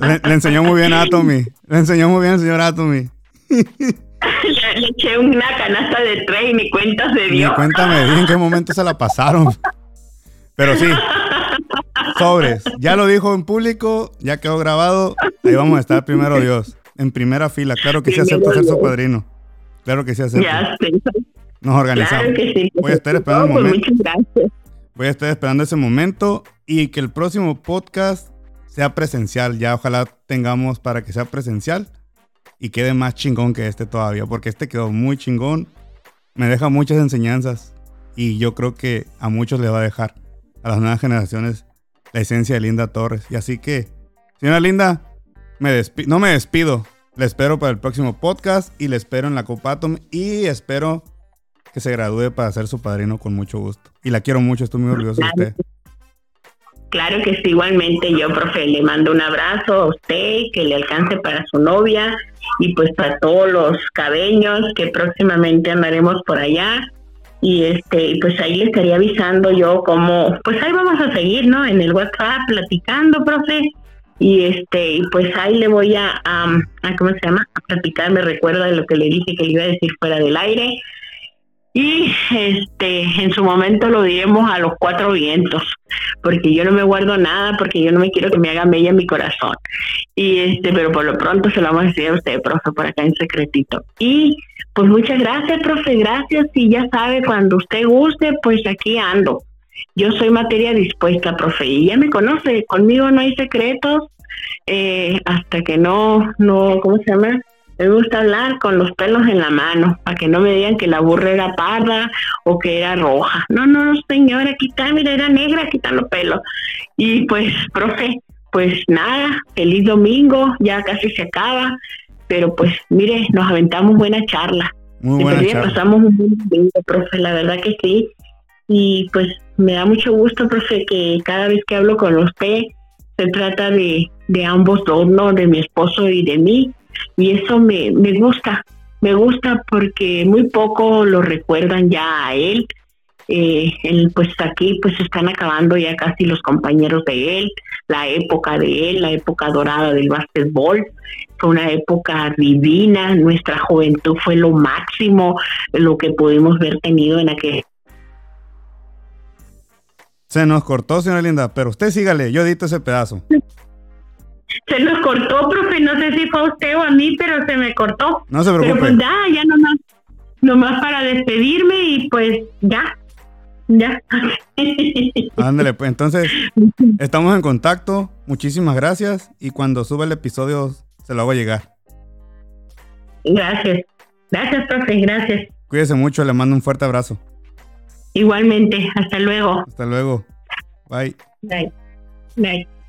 Le, enseñó muy bien a Atomy. Le enseñó muy bien el señor Atomy. Le, eché una canasta de tres y ni cuenta se dio. Ni cuéntame bien en qué momento se la pasaron. Pero sí, sobres. Ya lo dijo en público, ya quedó grabado. Ahí vamos a estar primero Dios. En primera fila. Claro que sí acepto ser su padrino. Claro que sí acepto. Ya, Nos organizamos. Claro que sí. Voy a estar esperando un pues momento. Muchas gracias. Voy a estar esperando ese momento y que el próximo podcast sea presencial. Ya ojalá tengamos para que sea presencial y quede más chingón que este todavía, porque este quedó muy chingón. Me deja muchas enseñanzas y yo creo que a muchos le va a dejar a las nuevas generaciones la esencia de Linda Torres. Y así que, señora Linda, me no me despido. Le espero para el próximo podcast y le espero en la Copatom y espero que se gradúe para ser su padrino con mucho gusto. Y la quiero mucho, estoy muy orgulloso de usted. Claro que sí, igualmente yo, profe, le mando un abrazo a usted, que le alcance para su novia y pues para todos los cabeños que próximamente andaremos por allá. Y este, pues ahí le estaría avisando yo cómo, pues ahí vamos a seguir, ¿no? En el WhatsApp platicando, profe. Y este, pues ahí le voy a, a, a ¿cómo se llama? A platicar, me recuerda de lo que le dije que le iba a decir fuera del aire y este en su momento lo diremos a los cuatro vientos porque yo no me guardo nada porque yo no me quiero que me haga mella en mi corazón. Y este pero por lo pronto se lo vamos a decir a usted profe por acá en secretito. Y pues muchas gracias profe gracias. Y ya sabe cuando usted guste pues aquí ando. Yo soy materia dispuesta profe y ya me conoce. Conmigo no hay secretos eh, hasta que no no cómo se llama me gusta hablar con los pelos en la mano, para que no me digan que la burra era parda o que era roja. No, no, señora, quita, mira, era negra, quita los pelos. Y pues, profe, pues nada, feliz domingo, ya casi se acaba, pero pues mire, nos aventamos buena charla. Muy buena charla. Pasamos un buen domingo, profe, la verdad que sí. Y pues me da mucho gusto, profe, que cada vez que hablo con usted se trata de, de ambos dos, ¿no? De mi esposo y de mí y eso me, me gusta, me gusta porque muy poco lo recuerdan ya a él. Eh, pues aquí pues están acabando ya casi los compañeros de él, la época de él, la época dorada del básquetbol, fue una época divina, nuestra juventud fue lo máximo, lo que pudimos ver tenido en aquel. Se nos cortó, señora Linda, pero usted sígale, yo edito ese pedazo. Se nos cortó, profe, no sé si fue a usted o a mí, pero se me cortó. No se preocupe. Pero pues ya, ya nomás, nomás para despedirme y pues ya, ya. Ándale, pues entonces estamos en contacto. Muchísimas gracias y cuando suba el episodio se lo hago llegar. Gracias. Gracias, profe, gracias. Cuídese mucho, le mando un fuerte abrazo. Igualmente, hasta luego. Hasta luego. Bye. Bye. Bye.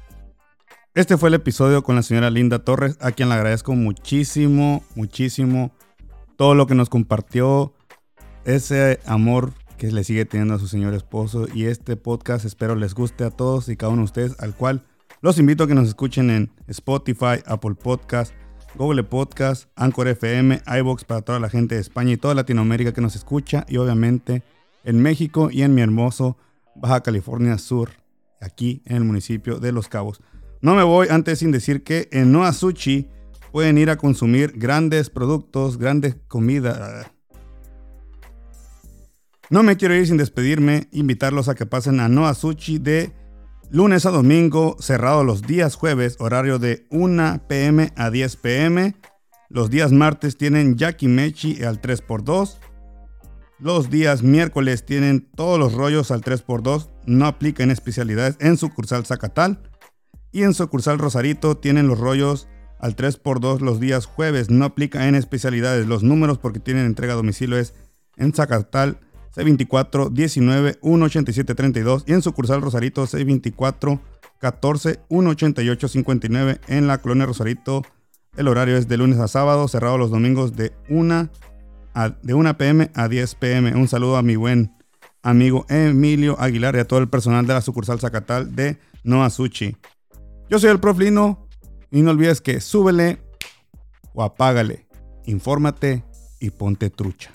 Este fue el episodio con la señora Linda Torres, a quien le agradezco muchísimo, muchísimo todo lo que nos compartió, ese amor que le sigue teniendo a su señor esposo y este podcast espero les guste a todos y cada uno de ustedes, al cual los invito a que nos escuchen en Spotify, Apple Podcast, Google Podcast, Anchor FM, iBox para toda la gente de España y toda Latinoamérica que nos escucha y obviamente en México y en mi hermoso Baja California Sur, aquí en el municipio de Los Cabos. No me voy antes sin decir que en Noa Sushi pueden ir a consumir grandes productos, grandes comidas. No me quiero ir sin despedirme, invitarlos a que pasen a Noa Sushi de lunes a domingo, cerrado los días jueves, horario de 1 pm a 10 pm. Los días martes tienen Yakimechi al 3x2. Los días miércoles tienen todos los rollos al 3x2. No aplica en especialidades en sucursal Zacatal. Y en sucursal Rosarito tienen los rollos al 3x2 los días jueves. No aplica en especialidades. Los números porque tienen entrega a domicilio es en Zacatal C24 19 187 32 y en sucursal Rosarito C24 14 188 59 en la colonia Rosarito. El horario es de lunes a sábado, cerrado los domingos de 1 a, de 1 pm a 10 pm. Un saludo a mi buen amigo Emilio Aguilar y a todo el personal de la sucursal Zacatal de Noa Sushi. Yo soy el Prof Lino y no olvides que súbele o apágale, infórmate y ponte trucha.